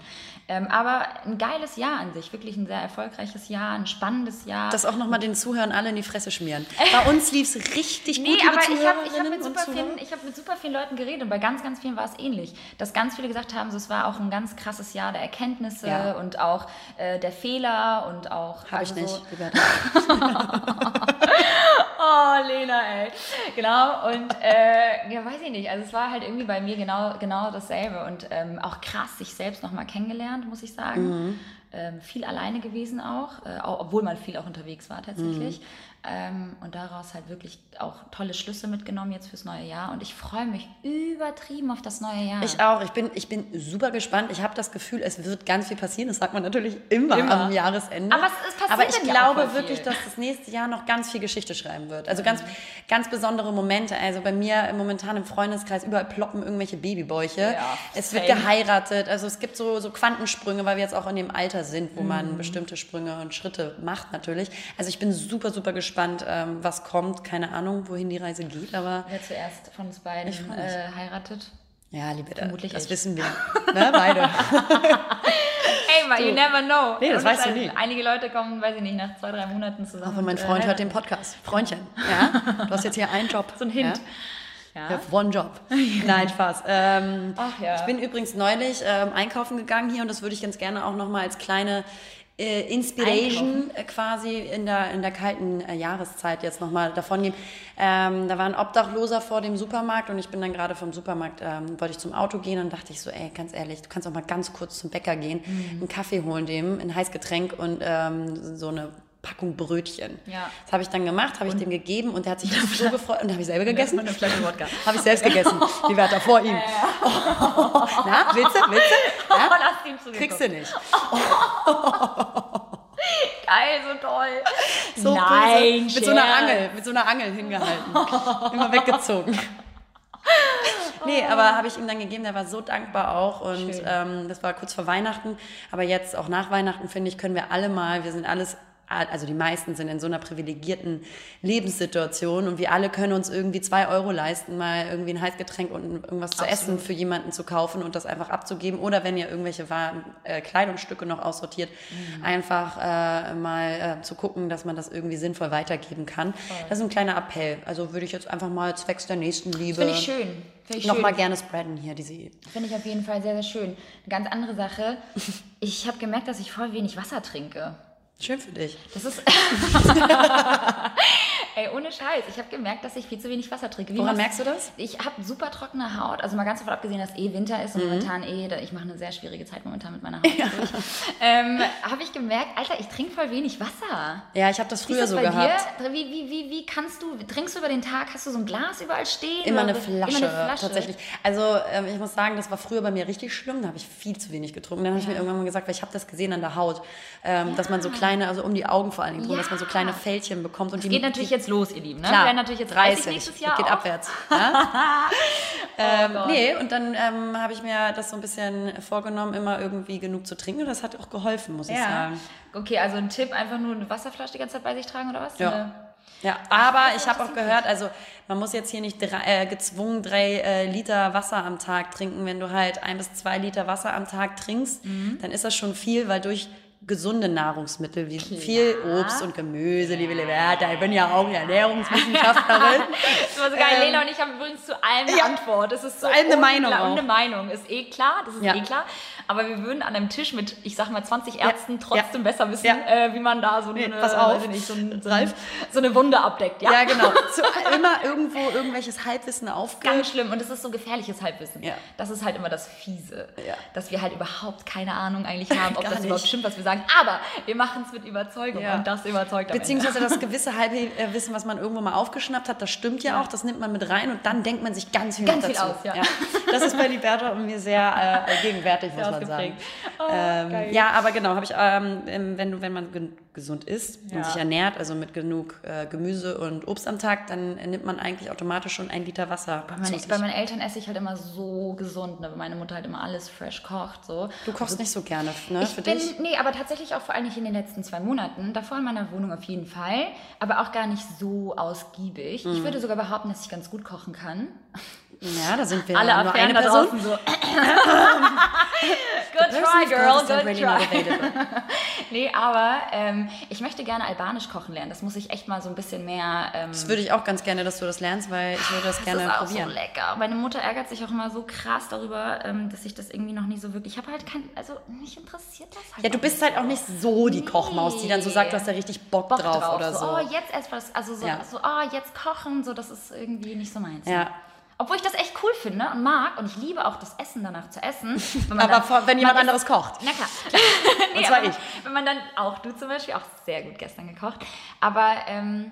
Ähm, aber ein geiles Jahr an sich, wirklich ein sehr erfolgreiches Jahr, ein spannendes Jahr. Das auch nochmal den Zuhörern alle in die Fresse schmieren. *laughs* Bei uns lief es richtig nee, gut, aber ich habe hab mit, super vielen, hab mit super vielen Leuten geredet und bei ganz, ganz vielen war es ähnlich. Dass ganz viele gesagt haben, so, es war auch ein ganz krasses Jahr der Erkenntnisse ja. und auch äh, der Fehler und auch. Habe also ich nicht. *laughs* *laughs* oh, Lena, ey. Genau, und äh, ja, weiß ich nicht. Also es war halt irgendwie bei mir genau, genau dasselbe und ähm, auch krass, sich selbst nochmal kennengelernt, muss ich sagen. Mhm. Ähm, viel alleine gewesen auch, äh, obwohl man viel auch unterwegs war tatsächlich. Mhm. Ähm, und daraus halt wirklich auch tolle Schlüsse mitgenommen jetzt fürs neue Jahr. Und ich freue mich übertrieben auf das neue Jahr. Ich auch. Ich bin, ich bin super gespannt. Ich habe das Gefühl, es wird ganz viel passieren. Das sagt man natürlich immer, immer. am Jahresende. Aber, es, es passiert Aber ich glaube wirklich, dass das nächste Jahr noch ganz viel Geschichte schreiben wird. Also ganz, ganz besondere Momente. Also bei mir momentan im Freundeskreis überall ploppen irgendwelche Babybäuche. Ja, es wird geheiratet. Also es gibt so, so Quantensprünge, weil wir jetzt auch in dem Alter sind, wo mhm. man bestimmte Sprünge und Schritte macht natürlich. Also ich bin super, super gespannt gespannt, ähm, was kommt. Keine Ahnung, wohin die Reise geht, aber. Wer zuerst von uns beiden äh, heiratet? Ja, liebe Vermutlich das ich. wissen *laughs* wir. ne, beide. *laughs* hey, but you never know. Nee, das Und weißt du nie. Einige Leute kommen, weiß ich nicht, nach zwei, drei Monaten zusammen. Aber mein Freund hört den Podcast. Freundchen, ja? Du hast jetzt hier einen Job. *laughs* So ein Hint. Ja? Ja. One Job. Nein, Spaß. Ähm, Ach, ja. Ich bin übrigens neulich ähm, einkaufen gegangen hier und das würde ich ganz gerne auch nochmal als kleine äh, Inspiration Einkaufen. quasi in der, in der kalten äh, Jahreszeit jetzt nochmal davon gehen. Ähm, da war ein Obdachloser vor dem Supermarkt und ich bin dann gerade vom Supermarkt, ähm, wollte ich zum Auto gehen und dachte ich so, ey, ganz ehrlich, du kannst auch mal ganz kurz zum Bäcker gehen, mhm. einen Kaffee holen dem, ein Heißgetränk und ähm, so eine Packung Brötchen. Ja. Das habe ich dann gemacht, habe ich dem gegeben und der hat sich *laughs* so gefreut und habe ich selber gegessen. Eine Flasche Wodka. *laughs* Habe ich selbst gegessen. *laughs* Die war da vor ihm. Oh. Na, willst du? Willst du? Ja? Oh, Kriegst du nicht. Geil, so toll. So Nein, Mit so einer Angel, mit so einer Angel hingehalten. Immer weggezogen. Nee, aber habe ich ihm dann gegeben, der war so dankbar auch und ähm, das war kurz vor Weihnachten, aber jetzt auch nach Weihnachten, finde ich, können wir alle mal, wir sind alles also die meisten sind in so einer privilegierten Lebenssituation und wir alle können uns irgendwie zwei Euro leisten, mal irgendwie ein Heißgetränk und irgendwas zu essen für jemanden zu kaufen und das einfach abzugeben. Oder wenn ihr irgendwelche Waren, äh, Kleidungsstücke noch aussortiert, mhm. einfach äh, mal äh, zu gucken, dass man das irgendwie sinnvoll weitergeben kann. Voll. Das ist ein kleiner Appell. Also würde ich jetzt einfach mal zwecks der Nächstenliebe. Finde ich schön. Find noch mal gerne spreaden hier diese. Finde ich auf jeden Fall sehr, sehr schön. Eine ganz andere Sache. Ich habe gemerkt, dass ich voll wenig Wasser trinke. Schön für dich. Das ist. *laughs* *laughs* Ey, ohne Scheiß. Ich habe gemerkt, dass ich viel zu wenig Wasser trinke. Wie Woran merkst du das? Ich habe super trockene Haut. Also mal ganz davon abgesehen, dass eh Winter ist Mhm. und momentan eh, ich mache eine sehr schwierige Zeit momentan mit meiner Haut durch. Ähm, habe ich gemerkt, Alter, ich trinke voll wenig Wasser. Ja, ich habe das früher das so bei gehabt. dir? Wie, wie, wie, wie kannst du, trinkst du über den Tag, hast du so ein Glas überall stehen? Immer eine, Flasche, Immer eine Flasche. tatsächlich. Also ähm, ich muss sagen, das war früher bei mir richtig schlimm. Da habe ich viel zu wenig getrunken. Dann habe ich mir irgendwann mal gesagt, weil ich habe das gesehen an der Haut, ähm, dass man so kleine, also um die Augen vor allen Dingen drum, Ja. dass man so kleine Fältchen bekommt. Und Es die, geht natürlich die, jetzt los, ihr Lieben. Ne? Klar, Wir werden natürlich jetzt 30 30, nächstes Jahr geht auch. abwärts. Ja? *laughs* ähm, Gott. nee, und dann ähm, habe ich mir das so ein bisschen vorgenommen, immer irgendwie genug zu trinken. Und das hat auch geholfen, muss ich Ja. sagen. Okay, also ein Tipp, einfach nur eine Wasserflasche die ganze Zeit bei sich tragen oder was? Ja. Eine- Ja, aber das ich habe auch gehört, also man muss jetzt hier nicht drei, äh, gezwungen drei äh, Liter Wasser am Tag trinken. Wenn du halt ein bis zwei Liter Wasser am Tag trinkst, Mhm. dann ist das schon viel, weil durch gesunde Nahrungsmittel wie viel Obst und Gemüse, liebe Liberta, ich bin ja auch eine Ernährungswissenschaftlerin. Das war so geil. Lena und ich haben übrigens zu allem eine ja. Antwort. Das ist so allem eine Meinung. Und eine Meinung. Ist eh klar, das ist Ja. eh klar. Aber wir würden an einem Tisch mit, ich sag mal, 20 Ärzten trotzdem Ja. besser wissen, Ja. äh, wie man da so eine, pass auf. nicht, so, ein, so, Ralf. so eine Wunde abdeckt. Ja, Ja, genau. Zu, immer irgendwo irgendwelches Halbwissen aufge... Ganz schlimm. Und es ist so gefährliches Halbwissen. Ja. Das ist halt immer das Fiese. Ja. Dass wir halt überhaupt keine Ahnung eigentlich *laughs* haben, ob Gar das nicht. überhaupt stimmt, was wir sagen. Aber wir machen es mit Überzeugung. Ja. Und das überzeugt am Ende. Beziehungsweise *laughs* das gewisse Halbwissen, was man irgendwo mal aufgeschnappt hat, das stimmt ja, auch, das nimmt man mit rein und dann denkt man sich ganz viel Ganz noch viel dazu. aus, ja. Das ist bei Liberta und mir sehr äh, gegenwärtig, muss Sehr man sagen. Oh, ähm, ja, aber genau, habe ich, ähm, wenn, du, wenn man gesund isst Ja. und sich ernährt, also mit genug äh, Gemüse und Obst am Tag, dann nimmt man eigentlich automatisch schon ein Liter Wasser. Bei, sich. bei meinen Eltern esse ich halt immer so gesund, ne? weil meine Mutter halt immer alles fresh kocht. So. du kochst nicht so gerne, ne, Ich für bin, dich? nee, aber tatsächlich auch vor allem nicht in den letzten zwei Monaten. Davor in meiner Wohnung auf jeden Fall, aber auch gar nicht so ausgiebig. Mhm. Ich würde sogar behaupten, dass ich ganz gut kochen kann. Ja, da sind wir Alle nur eine da Person. so. *laughs* *laughs* good try, girl, good really try. *laughs* Nee, aber ähm, ich möchte gerne albanisch kochen lernen. Das muss ich echt mal so ein bisschen mehr. Ähm, Das würde ich auch ganz gerne, dass du das lernst, weil ich würde das das gerne ist auch probieren. so lecker. Meine Mutter ärgert sich auch immer so krass darüber, ähm, dass ich das irgendwie noch nie so wirklich. Ich habe halt kein. Also, mich interessiert das halt. Ja, du bist halt auch nicht so die Kochmaus, die dann so sagt, du hast da richtig Bock, Bock drauf, drauf, oder so. Oh, jetzt etwas. Also, so, Ja. so, oh, jetzt kochen. So, das ist irgendwie nicht so meins. Ja. Obwohl ich das echt cool finde und mag und ich liebe auch das Essen danach zu essen. *laughs* Wenn Aber dann- wenn jemand man anderes kocht. Na klar. *laughs* nee, Und zwar aber ich. Wenn man dann, auch du zum Beispiel, auch sehr gut gestern gekocht. Aber ähm,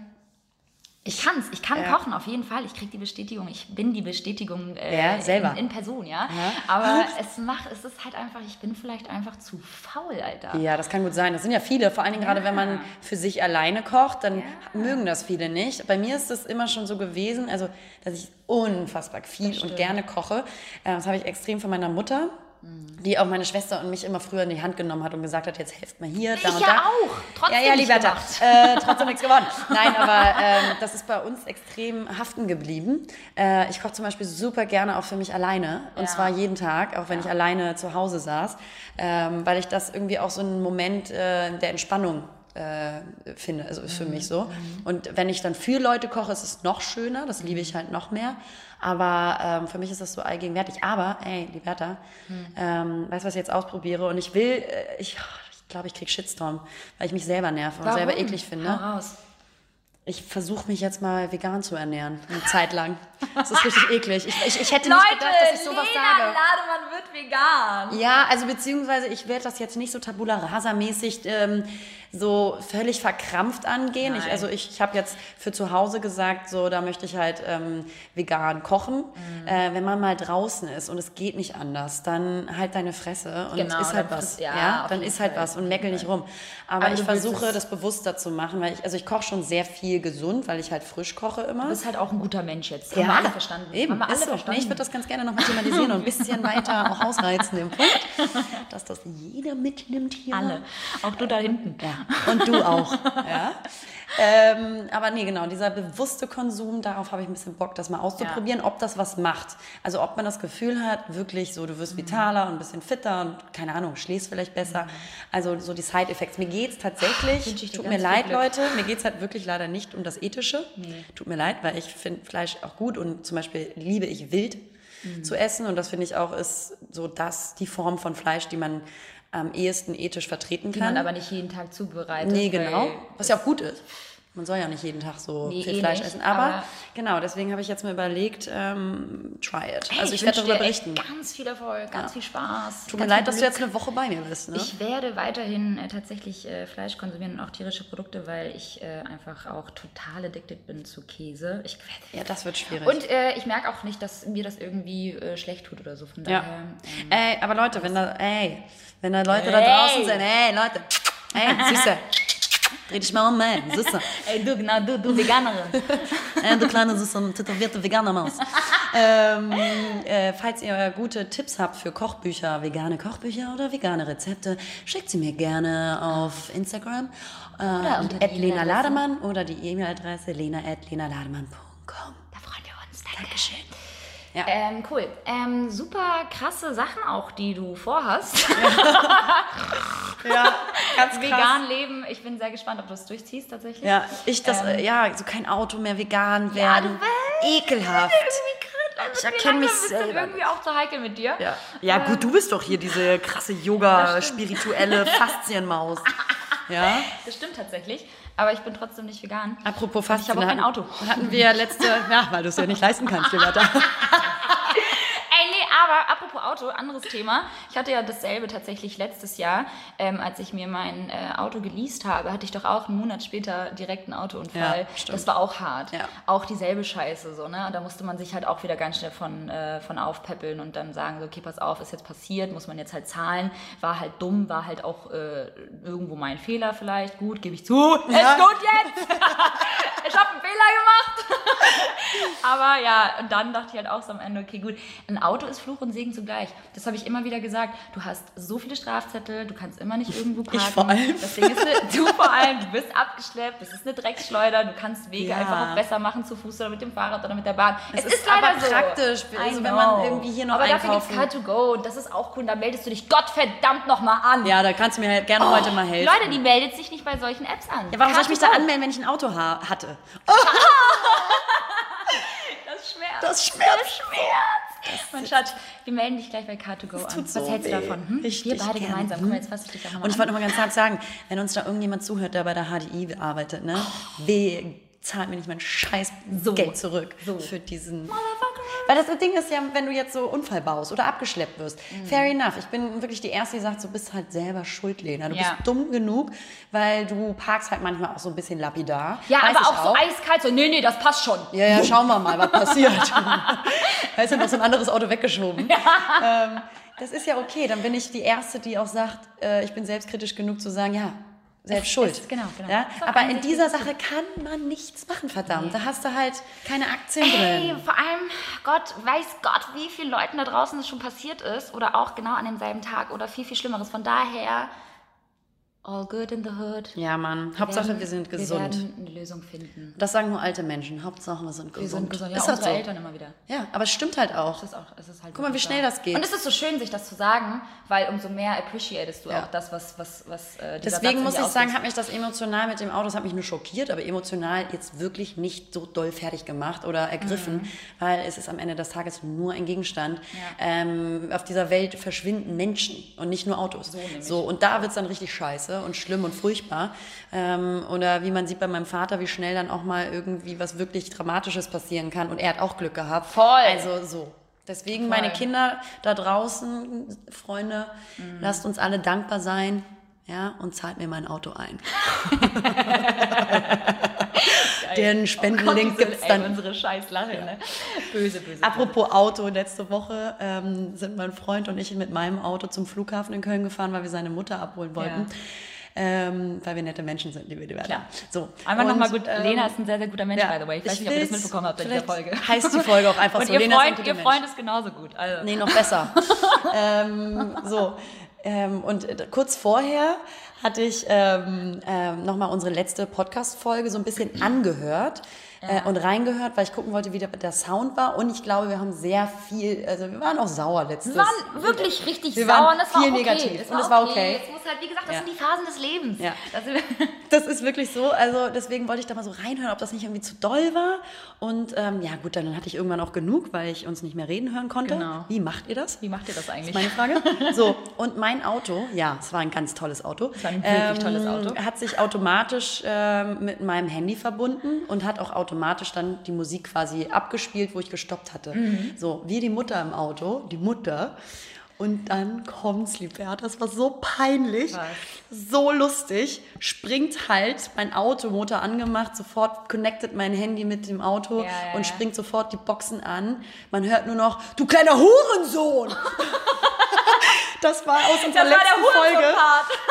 ich kann's, ich kann Ja. kochen auf jeden Fall. Ich krieg die Bestätigung, ich bin die Bestätigung äh, Ja, selber. In, in Person, ja. Ja. Aber *laughs* es macht, es ist halt einfach, ich bin vielleicht einfach zu faul, Alter. Ja, das kann gut sein. Das sind ja viele, vor allen Dingen gerade wenn man für sich alleine kocht, dann mögen das viele nicht. Bei mir ist es immer schon so gewesen, also dass ich unfassbar viel und gerne koche. Äh, Das habe ich extrem von meiner Mutter, Mhm. die auch meine Schwester und mich immer früher in die Hand genommen hat und gesagt hat, jetzt helft mal hier, da Ich und ja da. auch. Trotzdem ja, ja, gemacht. Äh, trotzdem nichts gewonnen. Nein, aber ähm, das ist bei uns extrem haften geblieben. Äh, ich koche zum Beispiel super gerne auch für mich alleine. Und Ja. zwar jeden Tag, auch wenn ich alleine zu Hause saß. Ähm, weil ich das irgendwie auch so einen Moment äh, der Entspannung äh, finde, also für mich so. Und wenn ich dann für Leute koche, ist es noch schöner, das liebe ich halt noch mehr. Aber ähm, für mich ist das so allgegenwärtig. Aber, ey, Liberta, ähm, weißt du, was ich jetzt ausprobiere? Und ich will, äh, ich, ich glaube, ich krieg Shitstorm, weil ich mich selber nerve und selber eklig finde. Hau raus. Ich versuche mich jetzt mal vegan zu ernähren, eine Zeit lang. Das ist richtig *laughs* eklig. Ich, ich, ich hätte Leute, nicht gedacht, dass ich sowas Lena sage. Lademann wird vegan. Ja, also beziehungsweise ich werde das jetzt nicht so tabula rasa mäßig ähm, so völlig verkrampft angehen. Ich, also ich, ich habe jetzt für zu Hause gesagt, so da möchte ich halt ähm, vegan kochen. Mhm. Äh, wenn man mal draußen ist und es geht nicht anders, dann halt deine Fresse und Genau, ist halt was. ja, Ja, dann ist halt Fall, was und meckel nicht rum. Aber, Aber ich versuche das bewusster zu machen, weil ich, also ich koche schon sehr viel gesund, weil ich halt frisch koche immer. Du bist halt auch ein guter Mensch jetzt. Haben wir alle verstanden. Eben, Haben wir alle ist verstanden. Nee, ich würde das ganz gerne nochmal thematisieren und ein bisschen *laughs* weiter auch ausreizen, den Punkt, dass das jeder mitnimmt hier. alle. Auch du da hinten. Ja. Und du auch. ja. Ähm, aber nee, genau, dieser bewusste Konsum, darauf habe ich ein bisschen Bock, das mal auszuprobieren, ob das was macht. Also ob man das Gefühl hat, wirklich so, du wirst vitaler und ein bisschen fitter und keine Ahnung, schläfst vielleicht besser. Also so die Side-Effects. Mir geht es tatsächlich, dir tut mir leid. Leute, mir geht es halt wirklich leider nicht um das Ethische. Tut mir leid, weil ich finde Fleisch auch gut und zum Beispiel liebe ich wild Mhm. zu essen und das finde ich auch ist so das, die Form von Fleisch, die man am ehesten ethisch vertreten Die kann. man aber nicht jeden Tag zubereitet. Nee, genau. Was ja auch gut ist. Man soll ja nicht jeden Tag so Nee, viel eh Fleisch nicht, essen. Aber, aber- genau, deswegen habe ich jetzt mir überlegt, ähm, try it. Hey, also ich, werde wünsch darüber berichten. Ganz viel Erfolg, ganz viel Spaß. Tut mir leid, dass du jetzt eine Woche bei mir bist. Ne? Ich werde weiterhin äh, tatsächlich äh, Fleisch konsumieren und auch tierische Produkte, weil ich äh, einfach auch total addicted bin zu Käse. Ich werde ja, das wird schwierig. und äh, ich merke auch nicht, dass mir das irgendwie äh, schlecht tut oder so. Von ja. daher. Ähm, Ey, aber Leute, wenn da, ey, wenn da Leute da Ey. draußen sind, ey, Leute, ey, Süße, dreh dich mal um, ey, Süße. *laughs* ey, du, genau, du, du Veganerin. *laughs* Äh, du kleine süße tätowierte Veganermaus. ähm, äh, falls ihr gute Tipps habt für Kochbücher, vegane Kochbücher oder vegane Rezepte, schickt sie mir gerne auf Instagram äh, unter und die at Lena. Lademann oder die E-Mail-Adresse lena at lenalademann.com. Da freuen wir uns. Dankeschön. Ja. Ähm, cool. Ähm, super krasse Sachen auch, die du vorhast. Ja, *laughs* ganz Vegan leben. Ich bin sehr gespannt, ob du es durchziehst tatsächlich. Ja, ich das, Ähm, äh, ja, so kein Auto mehr vegan Ja, werden. du Ekelhaft. Ich erkenn mich Ist selber irgendwie auch zu heikel mit dir. Ja. ja, gut, du bist doch hier diese krasse *laughs* Yoga-spirituelle Faszienmaus. *laughs* Ja. Das stimmt tatsächlich. Aber ich bin trotzdem nicht vegan. Apropos Ich habe auch kein Auto. Hatten wir letzte, *laughs* ja, weil du es ja nicht leisten kannst, lieber da. *laughs* Ey, nee, aber apropos Auto, anderes Thema. Ich hatte ja dasselbe tatsächlich letztes Jahr, ähm, als ich mir mein äh, Auto geleast habe, hatte ich doch auch einen Monat später direkt einen Autounfall. Ja, das war auch hart. Ja. Auch dieselbe Scheiße, so, ne? Und da musste man sich halt auch wieder ganz schnell von, äh, von aufpäppeln und dann sagen, so, okay, pass auf, ist jetzt passiert, muss man jetzt halt zahlen. War halt dumm, war halt auch äh, irgendwo mein Fehler vielleicht. Gut, gebe ich zu. Ja. Ist gut jetzt! *laughs* ich habe einen Fehler gemacht. *laughs* Aber ja, und dann dachte ich halt auch so am Ende, okay, gut, ein Auto ist Fluch und Segen zugleich. Das habe ich immer wieder gesagt. Du hast so viele Strafzettel, du kannst immer nicht irgendwo parken. Ich vor allem. Das Ding ist, du vor allem, du bist abgeschleppt, das ist eine Drecksschleuder, du kannst Wege Ja. einfach auch besser machen, zu Fuß oder mit dem Fahrrad oder mit der Bahn. Es ist aber praktisch, also wenn man irgendwie hier noch Aber dafür einkaufen- gibt's Car2Go und das ist auch cool, da meldest du dich Gottverdammt nochmal an. Ja, da kannst du mir halt gerne heute mal helfen. Leute, die meldet sich nicht bei solchen Apps an. ja, warum soll ich mich da Car2Go. anmelden, wenn ich ein Auto ha hatte? *laughs* Das schmerzt. Das schmerzt. Das schmerzt. Mein Schatz, wir melden dich gleich bei Car2Go an. tut Was so hältst du weh. davon? Hm? Richtig wir beide gerne. gemeinsam. Guck mal, jetzt fasse ich dich auch nochmal Und ich wollte noch mal ganz hart sagen, wenn uns da irgendjemand zuhört, der bei der HDI arbeitet, ne, weh, zahlt mir nicht mein scheiß So. Geld zurück So. für diesen... Weil das Ding ist ja, wenn du jetzt so Unfall baust oder abgeschleppt wirst, Mhm. fair enough. Ich bin wirklich die Erste, die sagt, du bist halt selber schuld, Lena. Du Ja. bist dumm genug, weil du parkst halt manchmal auch so ein bisschen lapidar. Ja, Weiß aber ich auch, so eiskalt, so, nee, nee, das passt schon. Ja, ja, schauen wir mal, was *laughs* passiert. *laughs* ist ja noch so ein anderes Auto weggeschoben. Ähm, das ist ja okay. Dann bin ich die Erste, die auch sagt, äh, ich bin selbstkritisch genug zu sagen, ja, selbst Es schuld. ist- genau, genau. Ja? Aber in dieser Sache kann man nichts machen, verdammt. Da hast du halt keine Aktien Hey, drin. vor allem, Gott, weiß Gott, wie vielen Leuten da draußen das schon passiert ist oder auch genau an demselben Tag oder viel, viel Schlimmeres. Von daher, all good in the hood. Ja, Mann. Hauptsache, wir sind gesund. Wir werden eine Lösung finden. das sagen nur alte Menschen. Hauptsache, wir sind gesund. Wir sind gesund. Ja, ist das unsere so? Eltern immer wieder. Ja, aber es stimmt halt auch. Das ist auch, es ist halt Guck mal, wie schnell das geht. Und es ist so schön, sich das zu sagen, weil umso mehr appreciatest du Ja. auch das, was, was, was äh, Deswegen muss ich sagen, hat mich das emotional mit dem Auto, das hat mich nur schockiert, aber emotional jetzt wirklich nicht so doll fertig gemacht oder ergriffen, Mhm. weil es ist am Ende des Tages nur ein Gegenstand. Ähm, auf dieser Welt verschwinden Menschen und nicht nur Autos. So, nämlich. und da wird es dann richtig scheiße und schlimm und furchtbar. Ähm, oder wie man sieht bei meinem Vater, wie schnell dann auch mal irgendwie was wirklich Dramatisches passieren kann. Und er hat auch Glück gehabt. Voll. Also so. Deswegen Voll. meine Kinder da draußen, Freunde, Mhm. lasst uns alle dankbar sein. Ja, und zahlt mir mein Auto ein. *laughs* *laughs* Den Spendenlink Oh gibt's ey, dann. unsere scheiß Lache, ne? Böse, böse. Apropos Auto, letzte Woche ähm, sind mein Freund und ich mit meinem Auto zum Flughafen in Köln gefahren, weil wir seine Mutter abholen wollten. Ähm, weil wir nette Menschen sind, liebe Diverda. Klar. So. Einmal Und, nochmal gut, ähm, Lena ist ein sehr, sehr guter Mensch, ja, by the way. Ich weiß ich nicht, ob ihr das mitbekommen habt in dieser Folge. heißt die Folge auch *laughs* einfach Und so, ihr, Lena ist ein Freund, guter ihr Mensch. Freund ist genauso gut. Also. Nee, noch besser. ähm, so. Ähm, und äh, kurz vorher hatte ich ähm, ähm, nochmal unsere letzte Podcast-Folge so ein bisschen angehört äh, und reingehört, weil ich gucken wollte, wie der, der Sound war. Und ich glaube, wir haben sehr viel, also wir waren auch sauer letztes Wir waren wirklich richtig Wir sauer und das war viel okay. negativ. Das und es war okay. Jetzt muss halt, wie gesagt, das Ja. sind die Phasen des Lebens. Ja. Das *laughs* *laughs* das ist wirklich so. Also deswegen wollte ich da mal so reinhören, ob das nicht irgendwie zu doll war. Und ähm, ja gut, dann hatte ich irgendwann auch genug, weil ich uns nicht mehr reden hören konnte. Genau. Wie macht ihr das? Wie macht ihr das eigentlich? Das ist meine Frage. So, *laughs* und mein Auto, ja, es war ein ganz tolles Auto. Es war ein wirklich tolles Auto. Hat sich automatisch ähm, mit meinem Handy verbunden und hat auch automatisch dann die Musik quasi abgespielt, wo ich gestoppt hatte. Mhm. So, wie die Mutter im Auto, die Mutter. Und dann kommt's, Liberta. Das war so peinlich, Was? so lustig. Springt halt mein Automotor angemacht, sofort connected mein Handy mit dem Auto Ja, ja, und springt sofort die Boxen an. Man hört nur noch, du kleiner Hurensohn! *laughs* Das war aus unserer Das der letzten Folge.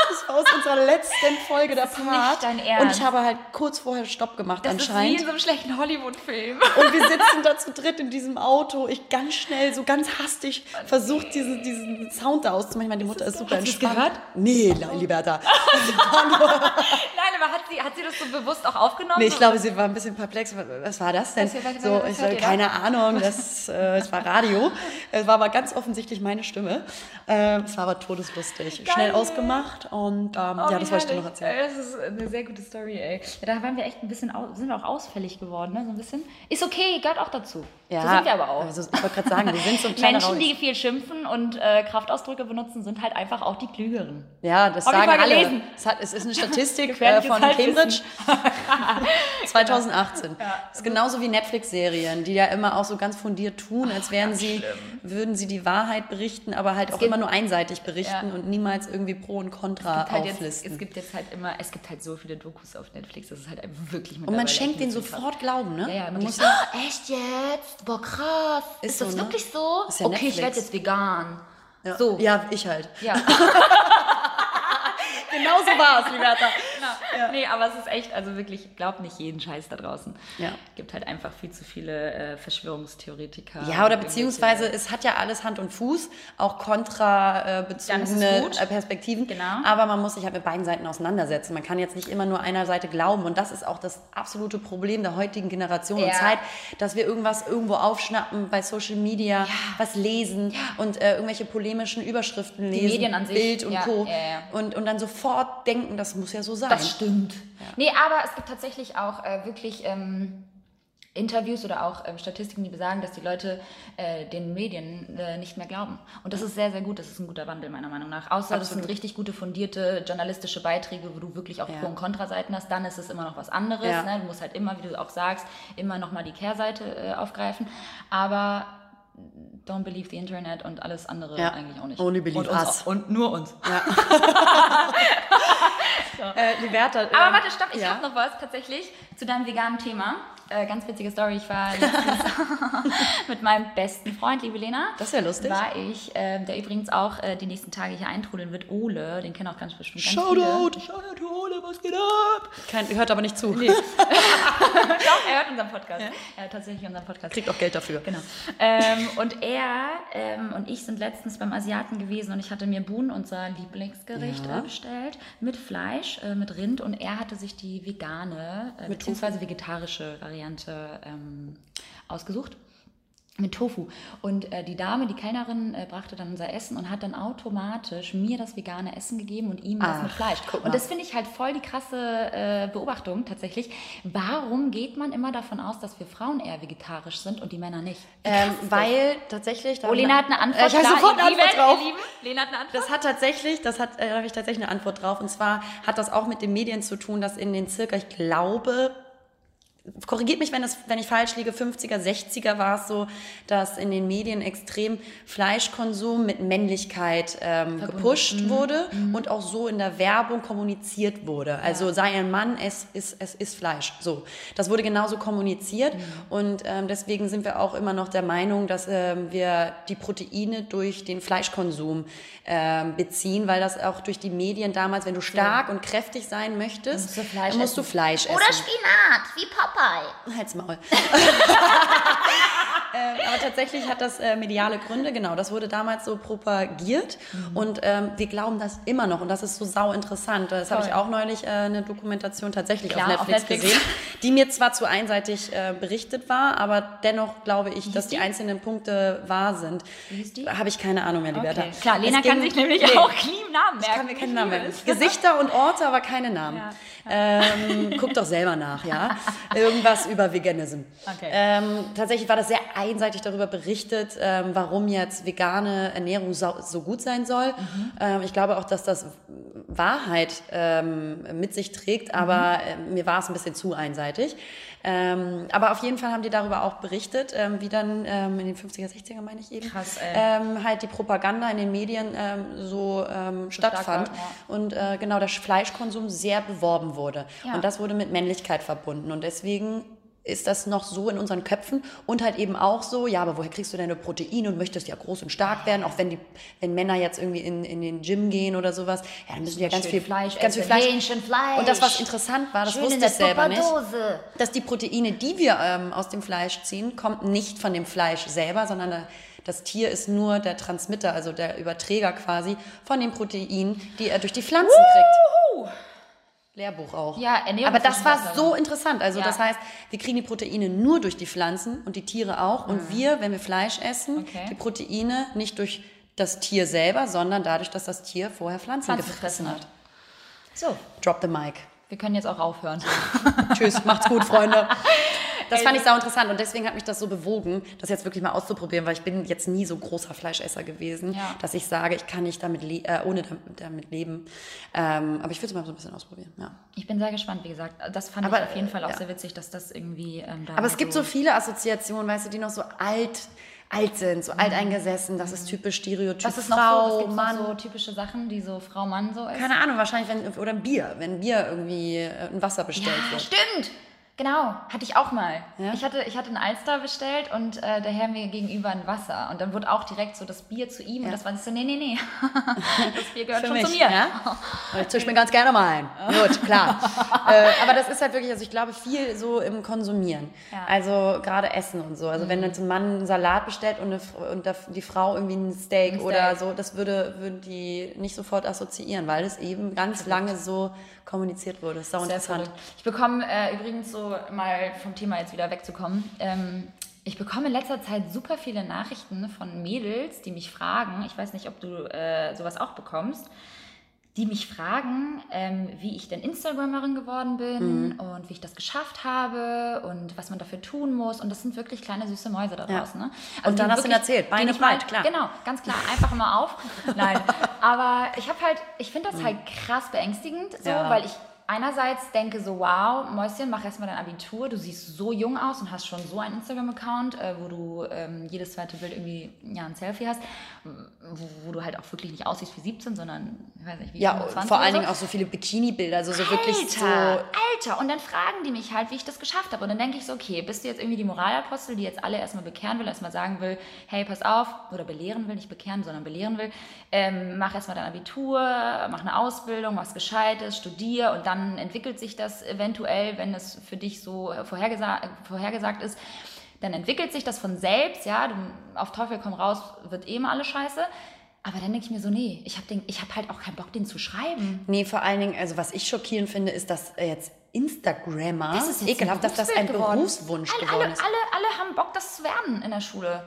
Das war aus unserer letzten Folge der ist Part. Und ich habe halt kurz vorher Stopp gemacht Das ist wie anscheinend. in so einem schlechten Hollywood-Film. Und wir sitzen da zu dritt in diesem Auto. Ich ganz schnell, so ganz hastig versucht, diesen, diesen Sound da auszumachen. Ich meine, die Mutter ist super Hat sie's entspannt. gehört? Nee, Liberta. *laughs* *laughs* Nein, aber hat sie, hat sie das so bewusst auch aufgenommen? Nee, ich glaube, sie war ein bisschen perplex. Was war das denn? Was- was- so, was ich hört so, ihr da? keine Ahnung, das, äh, es war Radio. Es war aber ganz offensichtlich meine Stimme. Äh, es war aber todeslustig. Schnell ausgemacht und ähm, Oh, ja, das wollte ich dir noch erzählen. Ey, Das ist eine sehr gute Story, ey. Ja, da waren wir echt ein bisschen, sind wir auch ausfällig geworden, ne? So ein bisschen. Ist okay, gehört auch dazu. Ja, so sind wir aber auch. Also, ich wollte gerade sagen, wir sind so ein Menschen, Raulis. die viel schimpfen und äh, Kraftausdrücke benutzen, sind halt einfach auch die Klügeren. Ja, das Hab ich sagen alle. gelesen. Es, hat, es ist eine *laughs* Statistik äh, von. Cambridge *laughs* 2018. Das ist genauso wie Netflix-Serien, die ja immer auch so ganz fundiert tun, als wären sie, würden sie die Wahrheit berichten, aber halt auch gibt- immer nur einseitig berichten Ja. und niemals irgendwie Pro und Contra Halt jetzt, auflisten. es gibt jetzt halt immer, es gibt halt so viele Dokus auf Netflix, das ist halt wirklich und man schenkt denen sofort Glauben, ne? Ja, ja, man muss muss oh, echt jetzt? Boah, krass. Ist Ist, so, das ne? wirklich so? Ist ja okay, Netflix. ich werde jetzt vegan. ja, So. ja, ich halt. Ja. *laughs* Genau so war es, Liberta. Genau. Nee, aber es ist echt, also wirklich, glaubt nicht jeden Scheiß da draußen. Ja. Gibt halt einfach viel zu viele äh, Verschwörungstheoretiker. Ja, oder und beziehungsweise es hat ja alles Hand und Fuß, auch kontra äh, äh, Perspektiven. Genau. Aber man muss sich halt mit beiden Seiten auseinandersetzen. Man kann jetzt nicht immer nur einer Seite glauben. Und das ist auch das absolute Problem der heutigen Generation und Ja. Zeit, dass wir irgendwas irgendwo aufschnappen bei Social Media, was lesen und äh, irgendwelche polemischen Überschriften lesen, Medien an sich. Bild und Ja, Co. ja, ja. Und, und dann sofort denken, das muss ja so sein. Das stimmt. Nee, aber es gibt tatsächlich auch äh, wirklich ähm, Interviews oder auch ähm, Statistiken, die besagen, dass die Leute äh, den Medien äh, nicht mehr glauben. Und das ist sehr, sehr gut. Das ist ein guter Wandel, meiner Meinung nach. Außer das Absolut. sind richtig gute, fundierte journalistische Beiträge, wo du wirklich auch Ja. Pro- und Kontraseiten hast. Dann ist es immer noch was anderes. Ja. Ne? Du musst halt immer, wie du auch sagst, immer noch mal die Kehrseite äh, aufgreifen. Aber don't believe the Internet und alles andere Ja. eigentlich auch nicht. Only believe und uns us. Auch, und nur uns. *laughs* Äh, Liberta, Aber ähm, warte, stopp, ich ja. habe noch was tatsächlich zu deinem veganen Thema. Äh, ganz witzige Story. Ich war *laughs* *laughs* mit meinem besten Freund, liebe Lena. Das ist ja lustig. War ich, äh, der übrigens auch äh, die nächsten Tage hier eintrudeln wird, Ole. Den kennen auch ganz bestimmt ganz Shoutout! viele. Shoutout, Ole, was geht ab? Kein, hört aber nicht zu. Doch, er hört unseren Podcast. Er hört tatsächlich unseren Podcast. Kriegt auch Geld dafür. Genau. Ähm, und er ähm, und ich sind letztens beim Asiaten gewesen und ich hatte mir Boon, unser Lieblingsgericht, Ja. äh, bestellt, mit Fleisch, äh, mit Rind und er hatte sich die vegane äh, bzw. vegetarische Variante ähm, ausgesucht. Mit Tofu. Und äh, die Dame, die Kellnerin, äh, brachte dann unser Essen und hat dann automatisch mir das vegane Essen gegeben und ihm das Ach, mit Fleisch. Und das finde ich halt voll die krasse äh, Beobachtung tatsächlich. Warum geht man immer davon aus, dass wir Frauen eher vegetarisch sind und die Männer nicht? Ähm, ist das? weil tatsächlich. Oh, Lena hat eine Antwort. Äh, ich habe sofort eine Antwort drauf. Lena hat eine Antwort. Das hat tatsächlich, das hat, äh, da habe ich tatsächlich eine Antwort drauf. Und zwar hat das auch mit den Medien zu tun, dass in den circa, ich glaube, korrigiert mich, wenn, das, wenn ich falsch liege, 50er, 60er war es so, dass in den Medien extrem Fleischkonsum mit Männlichkeit ähm, gepusht wurde und auch so in der Werbung kommuniziert wurde. Also sei ein Mann, es ist, es ist Fleisch. So, das wurde genauso kommuniziert und ähm, deswegen sind wir auch immer noch der Meinung, dass ähm, wir die Proteine durch den Fleischkonsum ähm, beziehen, weil das auch durch die Medien damals, wenn du stark und kräftig sein möchtest, musst du Fleisch dann musst du essen. Fleisch essen. Oder Spinat, wie Popeye. Halt's Maul. *laughs* äh, aber tatsächlich hat das äh, mediale Gründe, genau. Das wurde damals so propagiert mhm. und ähm, wir glauben das immer noch und das ist so sau interessant. Das habe ich auch neulich äh, eine Dokumentation tatsächlich Klar, auf, Netflix auf, Netflix gesehen, die mir zwar zu einseitig äh, berichtet war, aber dennoch glaube ich, dass die? die? einzelnen Punkte wahr sind. Habe ich keine Ahnung mehr, die okay. Klar, Lena ging, kann sich nämlich nee, auch *laughs* nie Namen merken. Ich kann mir keinen Namen merken. Gesichter und Orte, aber keine Namen. Ja. Ähm, guck doch selber nach, ja. Irgendwas über Veganism. Okay. Ähm, tatsächlich war das sehr einseitig darüber berichtet, ähm, warum jetzt vegane Ernährung so, so gut sein soll. Mhm. Ähm, ich glaube auch, dass das Wahrheit ähm, mit sich trägt, aber mhm. äh, mir war es ein bisschen zu einseitig. Ähm, aber auf jeden Fall haben die darüber auch berichtet, ähm, wie dann ähm, in den 50er, 60er, meine ich eben, Krass, ähm, halt die Propaganda in den Medien so stattfand war, ja. und äh, genau der Fleischkonsum sehr beworben wurde. Ja. Und das wurde mit Männlichkeit verbunden. Und deswegen ist das noch so in unseren Köpfen und halt eben auch so, ja, aber woher kriegst du deine Proteine und möchtest ja groß und stark werden, auch wenn die, wenn Männer jetzt irgendwie in, in den Gym gehen oder sowas, ja, dann müssen die ja ganz viel Fleisch, ganz viel Fleisch. Fleisch. Und das, was interessant war, das Schön wusste ich selber nicht, dass die Proteine, die wir ähm, aus dem Fleisch ziehen, kommt nicht von dem Fleisch selber, sondern äh, das Tier ist nur der Transmitter, also der Überträger quasi von den Proteinen, die er durch die Pflanzen Woohoo! kriegt. Lehrbuch auch. Ja, Ernährung. Aber das war so interessant. Also ja. das heißt, wir kriegen die Proteine nur durch die Pflanzen und die Tiere auch. Mhm. Und wir, wenn wir Fleisch essen, okay. die Proteine nicht durch das Tier selber, sondern dadurch, dass das Tier vorher Pflanzen, Pflanzen gefressen hat. So. Drop the mic. Wir können jetzt auch aufhören. Tschüss, macht's gut, Freunde. *laughs* Das fand ich sau interessant und deswegen hat mich das so bewogen, das jetzt wirklich mal auszuprobieren, weil ich bin jetzt nie so großer Fleischesser gewesen, ja. dass ich sage, ich kann nicht damit äh, ohne damit leben. Ähm, aber ich will es mal so ein bisschen ausprobieren. Ja. Ich bin sehr gespannt, wie gesagt. Das fand aber, ich auf jeden Fall auch ja. sehr witzig, dass das irgendwie ähm, da Aber es gibt so viele Assoziationen, weißt du, die noch so alt alt sind, so mhm. alteingesessen, das ist typisch Stereotyp. Was ist noch Frau, so? Mann. So typische Sachen, die so Frau, Mann so ist? Keine Ahnung, wahrscheinlich, wenn, oder ein Bier, wenn Bier irgendwie äh, ein Wasser bestellt ja, wird. stimmt! Genau, hatte ich auch mal. Ja? Ich, hatte, ich hatte einen Alster bestellt und äh, der Herr mir gegenüber ein Wasser. Und dann wurde auch direkt so das Bier zu ihm. Ja. Und das war so, nee, nee, nee. *laughs* das Bier gehört schon mich, zu mir. Ja? *laughs* Ich zische mir ganz gerne mal ein. Gut, klar. *laughs* äh, aber das ist halt wirklich, also ich glaube, viel so im Konsumieren. Ja. Also gerade Essen und so. Also mhm. wenn jetzt ein Mann einen Salat bestellt und, eine, und die Frau irgendwie ein Steak, ein Steak, oder so, das würde, würden die nicht sofort assoziieren, weil es eben ganz lange so kommuniziert wurde. Auch interessant. Ich bekomme äh, übrigens so mal vom Thema jetzt wieder wegzukommen. Ähm, ich bekomme in letzter Zeit super viele Nachrichten von Mädels, die mich fragen, ich weiß nicht, ob du äh, sowas auch bekommst, die mich fragen, ähm, wie ich denn Instagramerin geworden bin mhm. und wie ich das geschafft habe und was man dafür tun muss. Und das sind wirklich kleine süße Mäuse da draußen. Ja. Ne? Also und dann hast du erzählt, Beine breit, klar. Genau, ganz klar, einfach immer auf. *laughs* Nein, aber ich habe halt, ich finde das mhm. halt krass beängstigend, so, ja. weil ich einerseits denke so, wow, Mäuschen, mach erstmal dein Abitur, du siehst so jung aus und hast schon so einen Instagram-Account, äh, wo du ähm, jedes zweite Bild irgendwie ja, ein Selfie hast, wo, wo, du halt auch wirklich nicht aussiehst wie 17, sondern, ich weiß nicht, wie Ja, vor allen so. Dingen auch so viele Bikini-Bilder, also so Alter, wirklich so... Alter, und dann fragen die mich halt, wie ich das geschafft habe. Und dann denke ich so, okay, bist du jetzt irgendwie die Moralapostel, die jetzt alle erstmal bekehren will, erstmal sagen will, hey, pass auf, oder belehren will, nicht bekehren, sondern belehren will, ähm, mach erstmal dein Abitur, mach eine Ausbildung, was Gescheites, studier und dann dann entwickelt sich das eventuell, wenn es für dich so vorhergesa vorhergesagt ist, dann entwickelt sich das von selbst, ja, du, auf Teufel komm raus, wird eh immer alles scheiße. Aber dann denke ich mir so, nee, ich habe hab halt auch keinen Bock, den zu schreiben. Nee, vor allen Dingen, also was ich schockierend finde, ist, dass jetzt Instagrammer, das ist ekelhaft, dass das ein geworden. Berufswunsch alle, geworden alle, ist. Alle, alle haben Bock, das zu werden in der Schule.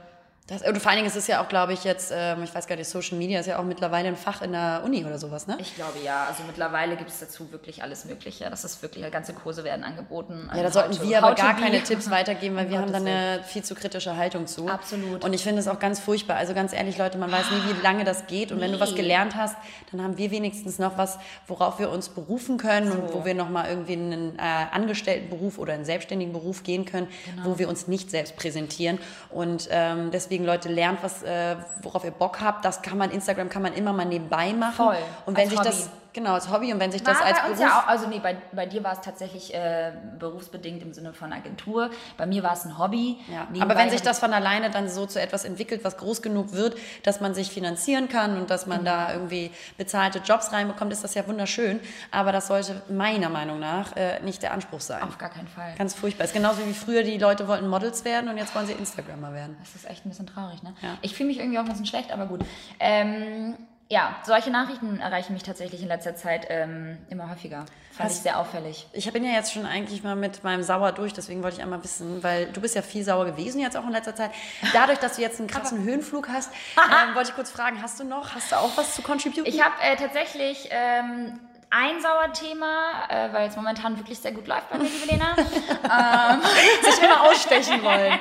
Das, und vor allen Dingen ist es ja auch, glaube ich, jetzt, ähm, ich weiß gar nicht, Social Media ist ja auch mittlerweile ein Fach in der Uni oder sowas, ne? Ich glaube ja. Also mittlerweile gibt es dazu wirklich alles Mögliche. Das ist wirklich, ganze Kurse werden angeboten. Ja, da sollten wir aber gar keine Tipps *laughs* weitergeben, weil wir haben da eine viel zu kritische Haltung zu. Absolut. Und ich finde es auch ganz furchtbar. Also ganz ehrlich, Leute, man weiß nie, wie lange das geht. Und nee. wenn du was gelernt hast, dann haben wir wenigstens noch was, worauf wir uns berufen können so. und wo wir nochmal irgendwie in einen äh, Angestelltenberuf oder einen selbstständigen Beruf gehen können, genau. wo wir uns nicht selbst präsentieren. Und ähm, deswegen, Leute, lernt was, äh, worauf ihr Bock habt. Das kann man, Instagram kann man immer mal nebenbei machen. Voll. Und wenn sich Hobby. das Genau, als Hobby und wenn sich War das als bei uns Beruf... ja auch, also nee, bei, bei dir war es tatsächlich äh, berufsbedingt im Sinne von Agentur. Bei mir war es ein Hobby. Ja, aber wenn sich das von alleine dann so zu etwas entwickelt, was groß genug wird, dass man sich finanzieren kann und dass man Mhm. da irgendwie bezahlte Jobs reinbekommt, ist das ja wunderschön. Aber das sollte meiner Meinung nach äh, nicht der Anspruch sein. auf gar keinen Fall. Ganz furchtbar. Ist genauso wie früher die Leute wollten Models werden und jetzt wollen sie Instagrammer werden. Das ist echt ein bisschen traurig, ne? Ja. Ich fühle mich irgendwie auch ein bisschen schlecht, aber gut. Ähm, ja, solche Nachrichten erreichen mich tatsächlich in letzter Zeit ähm, immer häufiger. Fand Hast- ich sehr auffällig. Ich bin ja jetzt schon eigentlich mal mit meinem Sauer durch, deswegen wollte ich einmal wissen, weil du bist ja viel sauer gewesen jetzt auch in letzter Zeit. Dadurch, dass du jetzt einen krassen Höhenflug hast, *laughs* ähm, wollte ich kurz fragen, hast du noch, hast du auch was zu contributen? Ich habe äh, tatsächlich ähm, ein Sauerthema, äh, weil es momentan wirklich sehr gut läuft bei mir, liebe Lena. *laughs* *laughs* sich immer ausstechen wollen.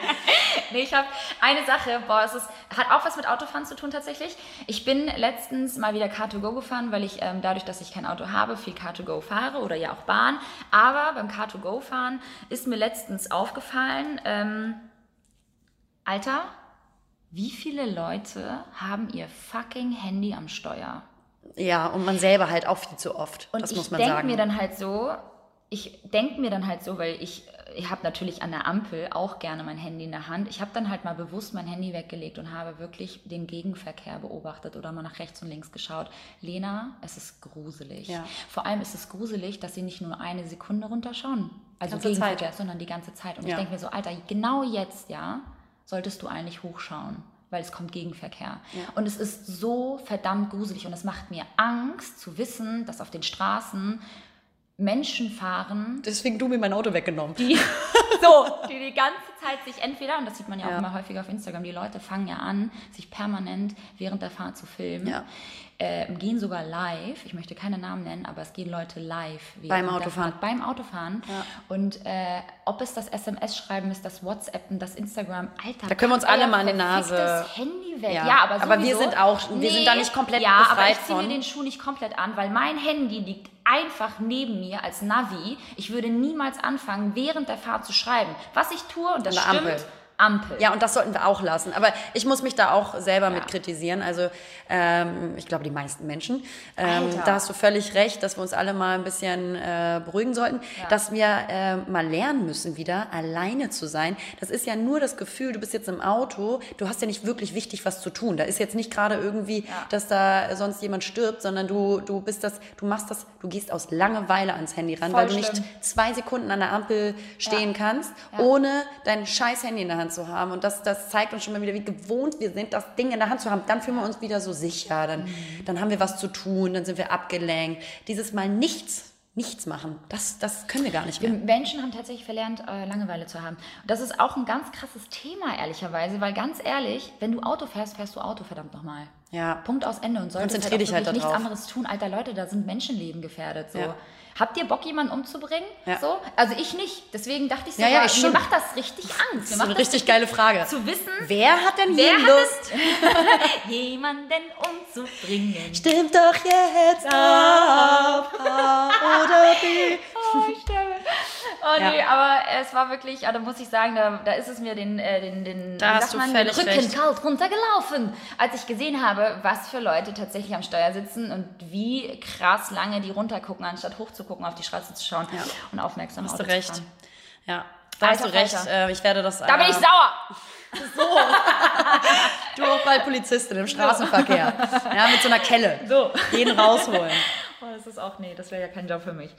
nee, ich habe eine Sache, boah, es ist, hat auch was mit Autofahren zu tun tatsächlich. Ich bin letztens mal wieder Car2Go gefahren, weil ich ähm, dadurch, dass ich kein Auto habe, viel Car2Go fahre oder ja auch Bahn. Aber beim Car2Go fahren ist mir letztens aufgefallen, ähm, Alter, wie viele Leute haben ihr fucking Handy am Steuer? Ja, und man selber halt auch viel zu oft. Und das ich muss man denke sagen. mir dann halt so, ich denke mir dann halt so, weil ich, ich habe natürlich an der Ampel auch gerne mein Handy in der Hand. Ich habe dann halt mal bewusst mein Handy weggelegt und habe wirklich den Gegenverkehr beobachtet oder mal nach rechts und links geschaut. Lena, es ist gruselig. Ja. Vor allem ist es gruselig, dass sie nicht nur eine Sekunde runterschauen. Also Ganze Gegenverkehr, Zeit. sondern die ganze Zeit. Und Ja. ich denke mir so, Alter, genau jetzt, ja, solltest du eigentlich hochschauen, weil es kommt Gegenverkehr. Und es ist so verdammt gruselig und es macht mir Angst zu wissen, dass auf den Straßen Menschen fahren, Deswegen du mir mein Auto weggenommen. die *laughs* so, die die ganze Zeit sich entweder, und das sieht man ja, Ja. auch immer häufiger auf Instagram, die Leute fangen ja an, sich permanent während der Fahrt zu filmen, Ja. Äh, gehen sogar live, ich möchte keine Namen nennen, aber es gehen Leute live Beim Autofahren. Beim Autofahren. Und äh, ob es das SMS-Schreiben ist, das WhatsAppen, das Instagram, Alter, Da können wir uns alle mal an die Nase- Handy weg. Ja. Ja, aber, Aber wir sowieso- sind auch- wir sind da nicht komplett ja, aber befreit ich ziehe mir den Schuh nicht komplett an, weil mein Handy liegt einfach neben mir als Navi. Ich würde niemals anfangen, während der Fahrt zu schreiben. Was ich tue, und das stimmt, Ampel. Ampel. Ja, und das sollten wir auch lassen. Aber ich muss mich da auch selber mit Ja. kritisieren. Also ähm, ich glaube, die meisten Menschen. Ähm, da hast du völlig recht, dass wir uns alle mal ein bisschen äh, beruhigen sollten. Dass wir äh, mal lernen müssen, wieder alleine zu sein. Das ist ja nur das Gefühl, du bist jetzt im Auto, du hast ja nicht wirklich wichtig was zu tun. Da ist jetzt nicht gerade irgendwie, dass da sonst jemand stirbt, sondern du, du bist das, du machst das, du gehst aus Langeweile ans Handy ran, Voll weil du nicht schlimm. zwei Sekunden an der Ampel stehen Ja. kannst, Ja. ohne dein scheiß Handy in der Hand zu haben. Und das, das zeigt uns schon mal wieder, wie gewohnt wir sind, das Ding in der Hand zu haben. Dann fühlen wir uns wieder so sicher. Dann, Mhm. dann haben wir was zu tun, dann sind wir abgelenkt. Dieses Mal nichts, nichts machen, das, das können wir gar nicht Wir mehr. Menschen haben tatsächlich verlernt, äh, Langeweile zu haben. Das ist auch ein ganz krasses Thema, ehrlicherweise, weil ganz ehrlich, wenn du Auto fährst, fährst du Auto, verdammt nochmal. Ja. Punkt aus Ende und solltest halt halt nichts anderes tun. Alter Leute, da sind Menschenleben gefährdet. So. Ja. Habt ihr Bock, jemanden umzubringen? Ja. So? Also ich nicht. Deswegen dachte ich so, Ja, ja, ich mir schon. macht das richtig Angst. Das ist eine richtig geile Frage. zu wissen, Wer hat denn wer Lust? *laughs* jemanden umzubringen. Stimmt doch jetzt ab, A oder B. *laughs* Oh, ich sterbe. Oh Ja. nee, aber es war wirklich, also muss ich sagen, da, da ist es mir den, äh, den, den, Da hast du man, den Rücken recht. kalt runtergelaufen, als ich gesehen habe, was für Leute tatsächlich am Steuer sitzen und wie krass lange die runtergucken, anstatt hochzugucken, auf die Straße zu schauen und aufmerksam Hast Auto du recht. zu. Ja, da hast du Alter recht. Falter. Äh, Ich werde das. Da bin ich äh, sauer. *laughs* Du auch bald Polizistin im Straßenverkehr. Ja, mit so einer Kelle. So. Jeden rausholen. *laughs* Oh, das ist auch, nee, das wäre ja kein Job für mich.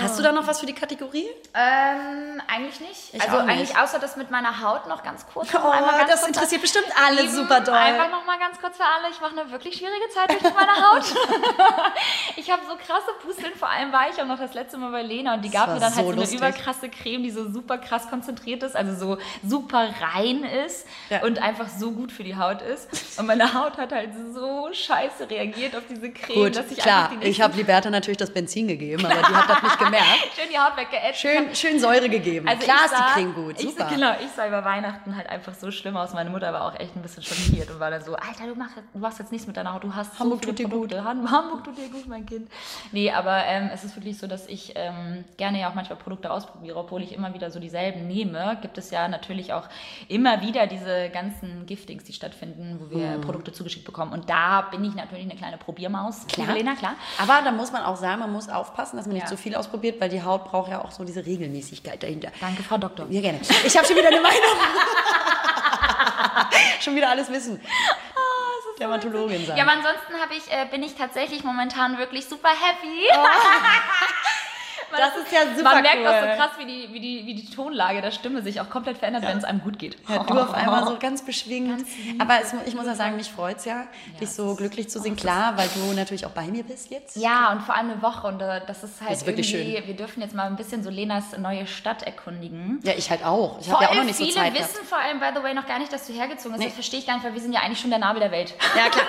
Hast du da noch was für die Kategorie? Ähm, eigentlich nicht. Ich also auch nicht. eigentlich außer das mit meiner Haut noch ganz kurz. Oh, noch einmal ganz das kurz interessiert bestimmt alle Eben super doll. Einfach nochmal ganz kurz für alle. Ich mache eine wirklich schwierige Zeit durch mit meiner Haut. *laughs* ich habe so krasse Pusteln, vor allem war ich auch noch das letzte Mal bei Lena und die gab war mir dann halt so so eine lustig. überkrasse Creme, die so super krass konzentriert ist, also so super rein ist Ja. und einfach so gut für die Haut ist. Und meine Haut hat halt so scheiße reagiert auf diese Creme, Gut, dass ich klar. einfach die Ich habe Liberta natürlich das Benzin gegeben, aber die hat das nicht gemerkt. *laughs* schön die Haut weggeätzt. Schön, schön Säure gegeben. Also Klar ich ist sah, die Creme gut, Ich, super. genau, ich sah über Weihnachten halt einfach so schlimm aus. Meine Mutter war auch echt ein bisschen schockiert und war dann so, Alter, du machst, du machst jetzt nichts mit deiner Haut, du hast Hamburg so tut dir Produkte. Han- Hamburg tut dir gut, mein Kind. Nee, aber ähm, es ist wirklich so, dass ich ähm, gerne ja auch manchmal Produkte ausprobiere, obwohl ich immer wieder so dieselben nehme. Gibt es ja natürlich auch immer wieder diese ganzen Giftings, die stattfinden, wo wir Produkte zugeschickt bekommen. Und da bin ich natürlich eine kleine Probiermaus. Liebe Lena, klar. Aber da muss man auch sagen, man muss aufpassen, dass man nicht Ja. zu viel ausprobiert, weil die Haut braucht ja auch so diese Regelmäßigkeit dahinter. Danke, Frau Doktor. Ja, gerne. Ich habe schon wieder eine Meinung. *laughs* schon wieder alles wissen. Dermatologin sein. Ja, aber ansonsten ich, äh, bin ich tatsächlich momentan wirklich super happy. *laughs* das ist ja super Man merkt cool. auch so krass, wie die, wie, die, wie die Tonlage der Stimme sich auch komplett verändert, wenn es einem gut geht. Ja, du auf einmal so ganz beschwingt. Aber es, ich muss ja sagen, mich freut es ja, dich so glücklich zu sehen. Klar, weil du natürlich auch bei mir bist jetzt. Ja, und vor allem eine Woche. Und äh, das ist halt Das ist wirklich irgendwie, wir dürfen jetzt mal ein bisschen so Lenas neue Stadt erkundigen. Ja, ich halt auch. Ich habe ja auch noch nicht so viele Zeit wissen gehabt. vor allem, by the way, noch gar nicht, dass du hergezogen bist. Nee. Das verstehe ich gar nicht, weil wir sind ja eigentlich schon der Nabel der Welt. Ja, klar.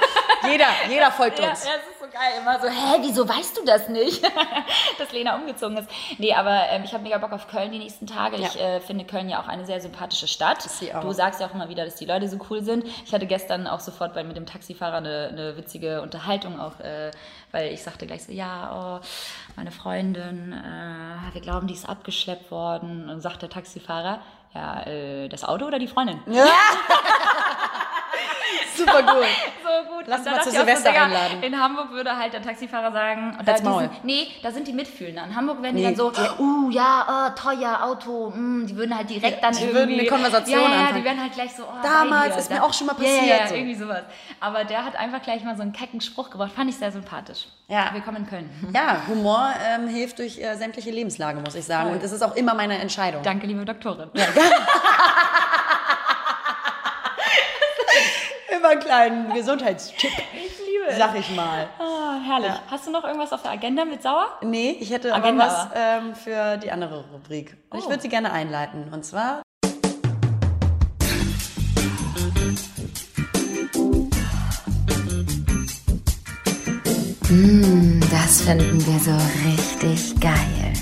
Jeder, jeder folgt Ja, *laughs* ja, uns. es ist so geil. Immer so, hä, wieso weißt du das nicht? *laughs* dass Lena umgezogen ist. Nee, aber ähm, ich habe mega Bock auf Köln die nächsten Tage. Ich Ja. äh, finde Köln ja auch eine sehr sympathische Stadt. sie auch. Du sagst ja auch immer wieder, dass die Leute so cool sind. Ich hatte gestern auch sofort bei, mit dem Taxifahrer eine, eine witzige Unterhaltung auch, äh, weil ich sagte gleich so, ja, oh, meine Freundin, äh, wir glauben, die ist abgeschleppt worden. Und sagt der Taxifahrer, ja, äh, das Auto oder die Freundin? *laughs* *laughs* Super gut. so gut. Lass mal zu Silvester Digga, einladen. In Hamburg würde halt der Taxifahrer sagen, und da die sind, nee, da sind die Mitfühlenden. In Hamburg werden die Nee, dann so, die- uh, ja, äh, teuer Auto, mm, die würden halt direkt dann die irgendwie... würden eine Konversation ja, ja, ja, anfangen. die werden halt gleich so, oh, Damals ist mir da- auch schon mal Ja, ja, passiert, ja, so. irgendwie sowas. Aber der hat einfach gleich mal so einen kecken Spruch gebracht, fand ich sehr sympathisch. Ja. Willkommen in Köln. Ja, Humor ähm, hilft durch äh, sämtliche Lebenslagen, muss ich sagen. Voll. Und es ist auch immer meine Entscheidung. Danke, liebe Doktorin. *laughs* Immer einen kleinen Gesundheitstipp, Ich liebe es. sag ich mal. Ah, herrlich. Hast du noch irgendwas auf der Agenda mit Sauer? Nee, ich hätte aber Agenda was aber. ähm, für die andere Rubrik. Und ich Oh. würde sie gerne einleiten. Und zwar Das finden wir so richtig geil.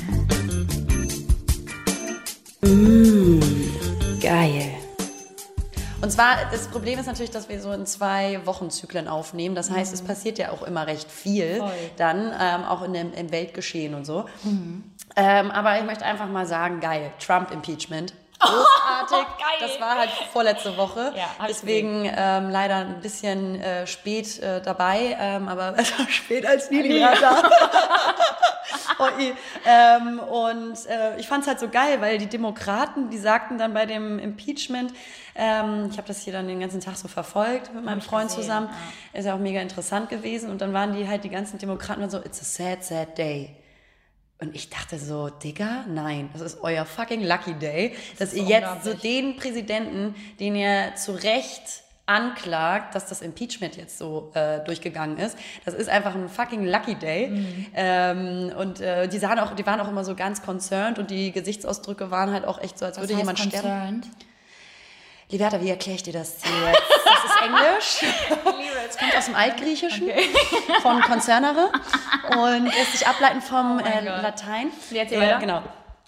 Geil. Und zwar, das Problem ist natürlich, dass wir so in zwei Wochenzyklen aufnehmen. Das heißt, es passiert ja auch immer recht viel Voll. dann, ähm, auch in dem, im Weltgeschehen und so. Ähm, aber ich möchte einfach mal sagen, geil, Trump-Impeachment. *laughs* Großartig. Geil. Das war halt vorletzte Woche. Ja, Deswegen ähm, leider ein bisschen äh, spät äh, dabei, ähm, aber *laughs* besser spät als nie, lieber da. *laughs* Oh, i. ähm, und äh, ich fand es halt so geil, weil die Demokraten, die sagten dann bei dem Impeachment, ähm, ich habe das hier dann den ganzen Tag so verfolgt mit meinem Freund gesehen, zusammen, ist ja auch mega interessant gewesen. Und dann waren die halt die ganzen Demokraten so, it's a sad, sad day. Und ich dachte so, Digga, nein, das ist euer fucking Lucky Day, dass ist ihr jetzt so den Präsidenten, den ihr zu Recht anklagt, dass das Impeachment jetzt so äh, durchgegangen ist. Das ist einfach ein fucking Lucky Day. Mhm. Ähm, und äh, die, sahen auch, die waren auch immer so ganz concerned und die Gesichtsausdrücke waren halt auch echt so, als würde jemand sterben. Liberta, wie erkläre ich dir das jetzt? Das ist Englisch. *laughs* Es kommt aus dem Altgriechischen von concernere und lässt sich ableiten vom Oh äh. Latein. Jetzt Äh, genau.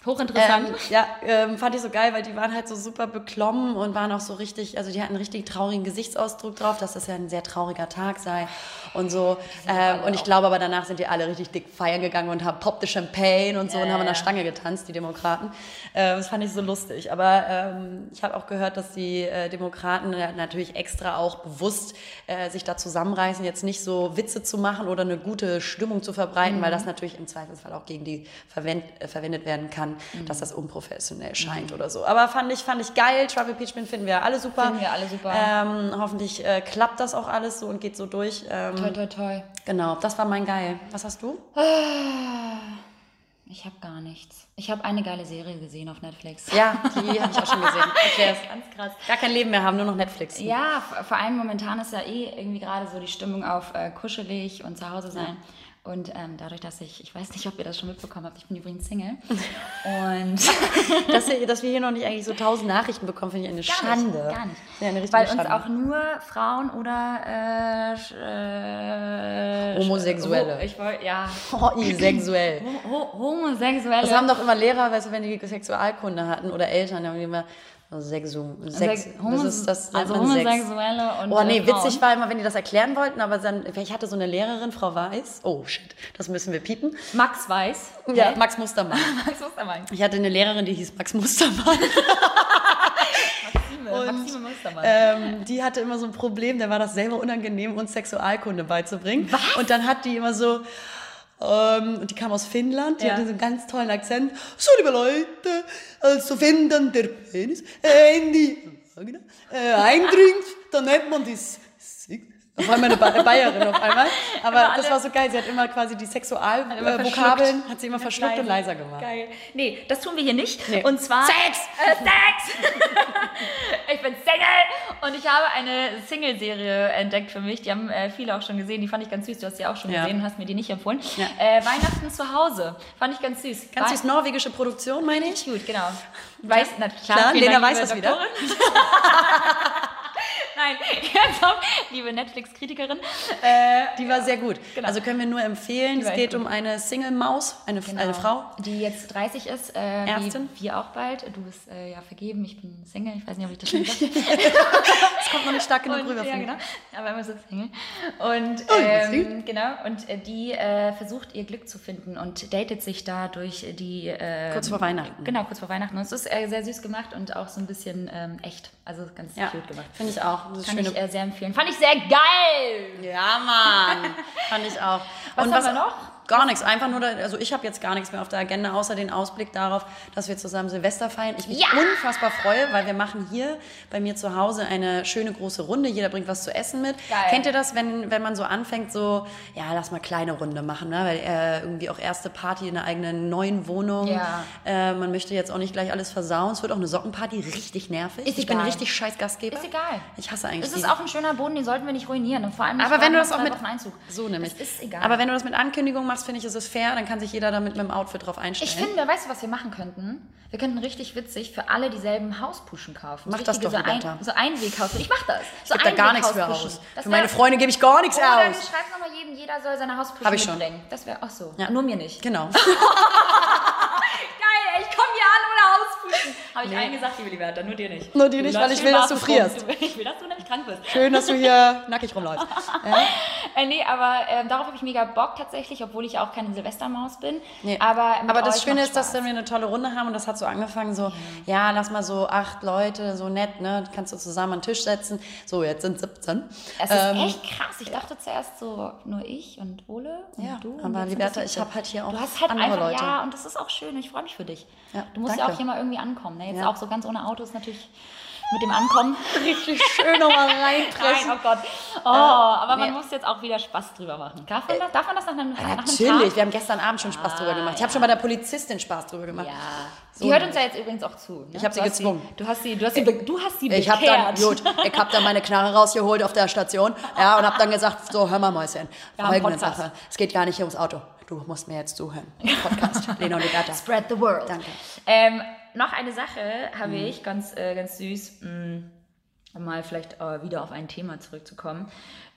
Hochinteressant. Ähm, ja, ähm, fand ich so geil, weil die waren halt so super beklommen und waren auch so richtig, also die hatten einen richtig traurigen Gesichtsausdruck drauf, dass das ja ein sehr trauriger Tag sei und so. Ähm, und ich glaube aber danach sind die alle richtig dick feiern gegangen und haben poppte Champagne und so und haben an der Stange getanzt, die Demokraten. Äh, das fand ich so lustig. Aber ähm, ich habe auch gehört, dass die äh, Demokraten natürlich extra auch bewusst äh, sich da zusammenreißen, jetzt nicht so Witze zu machen oder eine gute Stimmung zu verbreiten, weil das natürlich im Zweifelsfall auch gegen die verwend äh, verwendet werden kann, dass das unprofessionell scheint oder so. Aber fand ich, fand ich geil. Trump Impeachment finden wir alle super. Finden wir alle super. Ähm, hoffentlich äh, klappt das auch alles so und geht so durch. Ähm, Toi, toi, toi. genau, das war mein Geil. Was hast du? Ich habe gar nichts. Ich habe eine geile Serie gesehen auf Netflix. Ja, die habe ich auch schon gesehen. *laughs* Erklär's. Ganz krass. Gar kein Leben mehr haben, nur noch Netflix. Ja, vor allem momentan ist ja eh irgendwie gerade so die Stimmung auf äh, kuschelig und zu Hause sein. Und ähm, dadurch, dass ich, ich weiß nicht, ob ihr das schon mitbekommen habt, ich bin übrigens Single. *laughs* Und *laughs* dass, wir, dass wir hier noch nicht eigentlich so tausend Nachrichten bekommen, finde ich eine Gar Schande. Nicht, gar nicht. Ja, eine Weil uns Schande. auch nur Frauen oder äh, äh, Homosexuelle. Ho ich wollte, ja. *laughs* Oh, sexuell. Ho ho Homosexuelle. Das haben doch immer Lehrer, weißt du, wenn die Sexualkunde hatten oder Eltern, die haben die immer Sexu, Sex, Sex- das ist das also Sex. Homosexuelle und Oh nee, witzig war immer, wenn die das erklären wollten, aber dann, ich hatte so eine Lehrerin, Frau Weiß, oh shit, das müssen wir piepen. Max Weiß. Ja? Max Mustermann. *laughs* Max Mustermann. Ich hatte eine Lehrerin, die hieß Max Mustermann. *laughs* Mustermann. ähm, die hatte immer so ein Problem, der war das selber unangenehm, uns Sexualkunde beizubringen. Und dann hat die immer so, ähm, und die kam aus Finnland, die Ja. hatte so einen ganz tollen Akzent. So, liebe Leute, also wenn dann der Penis äh, in die Vagina äh, eindringt, dann nennt man das. Auf einmal eine Ba- Bayerin auf einmal. *laughs* Aber das war so geil. Sie hat immer quasi die Sexualvokabeln, verschluckt. hat sie immer verschluckt und leiser gemacht. Geil. Nee, das tun wir hier nicht. Nee. Und zwar. Sex! Äh, Sex! *laughs* ich bin Single und ich habe eine Single-Serie entdeckt für mich. Die haben äh, viele auch schon gesehen. Die fand ich ganz süß. Du hast die auch schon Ja. gesehen und hast mir die nicht empfohlen. Ja. Äh, Weihnachten zu Hause. Fand ich ganz süß. Ganz süß, norwegische Produktion, meine ich. Gut, genau. Weiß, na klar, Klar, Lena weiß das wieder. *laughs* *laughs* Nein, auf, liebe Netflix-Kritikerin. Äh, Die war sehr gut. Genau. Also können wir nur empfehlen. Es geht echt um eine Single-Maus, eine, eine Frau. Die jetzt 30 ist, äh, Ärztin. wie wir auch bald. Du bist äh, ja vergeben, ich bin Single. Ich weiß nicht, ob ich das *laughs* schon gesagt Das kommt noch nicht stark genug Und, rüber. ja, genau. Aber immer so Single. Und Oh, ähm, genau. Und äh, die äh, versucht ihr Glück zu finden und datet sich da durch die. Äh, Kurz vor Weihnachten. Genau, kurz vor Weihnachten. Und es ist äh, sehr süß gemacht und auch so ein bisschen ähm, echt. Also ganz Ja, cute gemacht. finde ich auch. Das Kann schöne ich äh, sehr empfehlen. Fand ich sehr geil! Ja, Mann. *laughs* Fand ich auch. Was haben wir noch? Gar nichts. Einfach nur, da, also ich habe jetzt gar nichts mehr auf der Agenda, außer den Ausblick darauf, dass wir zusammen Silvester feiern. Ich mich Ja! unfassbar freue, weil wir machen hier bei mir zu Hause eine schöne große Runde. Jeder bringt was zu essen mit. Geil. Kennt ihr das, wenn, wenn man so anfängt, so, ja, lass mal kleine Runde machen, ne? weil äh, irgendwie auch erste Party in einer eigenen neuen Wohnung. Ja. Äh, man möchte jetzt auch nicht gleich alles versauen. Es wird auch eine Sockenparty richtig nervig. Ist ich bin egal. richtig scheiß Gastgeber. Ist egal. Ich hasse eigentlich Es ist auch ein schöner Boden, den sollten wir nicht ruinieren. Und vor allem aber wenn du das auch mit Einzug. so nämlich. Es ist egal. Aber wenn du das mit Ankündigung machst, finde ich, ist es fair. Dann kann sich jeder damit mit dem Outfit drauf einstellen. Ich finde, weißt du, was wir machen könnten? Wir könnten richtig witzig für alle dieselben Hauspuschen kaufen. Mach das Richtige doch, so, ein, so Einweghaus. Ich mach das. So ich gebe da gar nichts für aus. Das Für meine Freunde gebe ich gar nichts Oder du aus. schreibst nochmal jedem, jeder soll seine Hauspuschen Hab ich schon. mitbringen. Das wäre auch so. Ja. Nur mir nicht. Genau. *laughs* Geil, ich komme hier an ohne Hauspuschen. Habe ich Nee. allen gesagt, liebe Liberta, nur dir nicht. Nur dir nicht, weil ich will, dass du frierst. *laughs* Ich will, dass du nämlich krank bist. Schön, dass du hier *laughs* nackig rumläufst. *laughs* Äh, nee, aber ähm, darauf habe ich mega Bock tatsächlich, obwohl ich auch keine Silvestermaus bin. Nee. Aber, Aber das Schöne ist, dass wir eine tolle Runde haben und das hat so angefangen, so, ja, lass mal so acht Leute, so nett, ne, kannst du zusammen an den Tisch setzen. So, jetzt sind 17. Es ist Ähm, echt krass. Ich dachte zuerst so nur ich und Ole und Ja, du. Aber Liberta, ich habe halt hier auch Du hast halt andere einfach, Leute. ja, und das ist auch schön. Ich freue mich für dich. Ja, du musst ja danke. auch hier mal irgendwie ankommen. Ne? Jetzt Ja. auch so ganz ohne Autos natürlich mit dem Ankommen. *laughs* Richtig schön nochmal *laughs* Nein, reinpressen. oh Gott. Oh, aber man nee. muss jetzt auch wieder Spaß drüber machen. Darf man das, darf man das nach einem, nach einem Natürlich, Tag? wir haben gestern Abend schon Spaß drüber gemacht. Ich habe schon bei der Polizistin Spaß drüber gemacht. Ja. So die hört uns ja jetzt übrigens auch zu. Ne? Ich hab sie gezwungen. du hast sie, du hast sie, be- du hast sie Ich habe dann, gut, ich habe dann meine Knarre rausgeholt auf der Station ja, und habe dann gesagt, so, hör mal, Mäuschen, Wir folgende. Sache. Es geht gar nicht hier ums Auto. Du musst mir jetzt zuhören. *laughs* Podcast, Lena und Liberta. Spread the world. Danke. Ähm, noch eine Sache habe Mhm. ich, ganz, äh, ganz süß, mh, um mal vielleicht äh, wieder auf ein Thema zurückzukommen.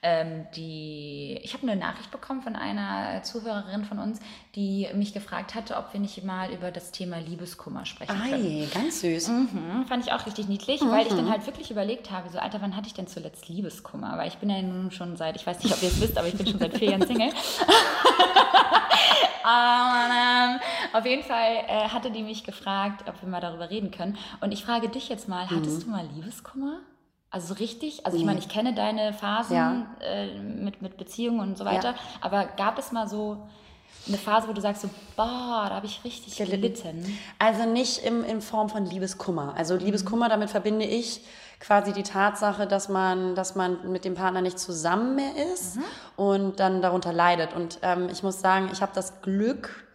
Ähm, die, ich habe eine Nachricht bekommen von einer Zuhörerin von uns, die mich gefragt hatte, ob wir nicht mal über das Thema Liebeskummer sprechen können. Ei, ganz süß. Mhm, fand ich auch richtig niedlich, weil ich dann halt wirklich überlegt habe, so Alter, wann hatte ich denn zuletzt Liebeskummer? Weil ich bin ja nun schon seit, ich weiß nicht, ob ihr es wisst, aber ich bin schon seit vier Jahren Single. *laughs* Ähm, auf jeden Fall äh, hatte die mich gefragt, ob wir mal darüber reden können. Und ich frage dich jetzt mal, hattest du mal Liebeskummer? Also so richtig? Also ich meine, ich kenne deine Phasen Ja. äh, mit, mit Beziehungen und so weiter, aber gab es mal so eine Phase, wo du sagst so, boah, da habe ich richtig Gelitten. gelitten. Also nicht im, in Form von Liebeskummer. Also Liebeskummer, damit verbinde ich quasi die Tatsache, dass man, dass man mit dem Partner nicht zusammen mehr ist und dann darunter leidet. Und ähm, ich muss sagen, ich habe das Glück,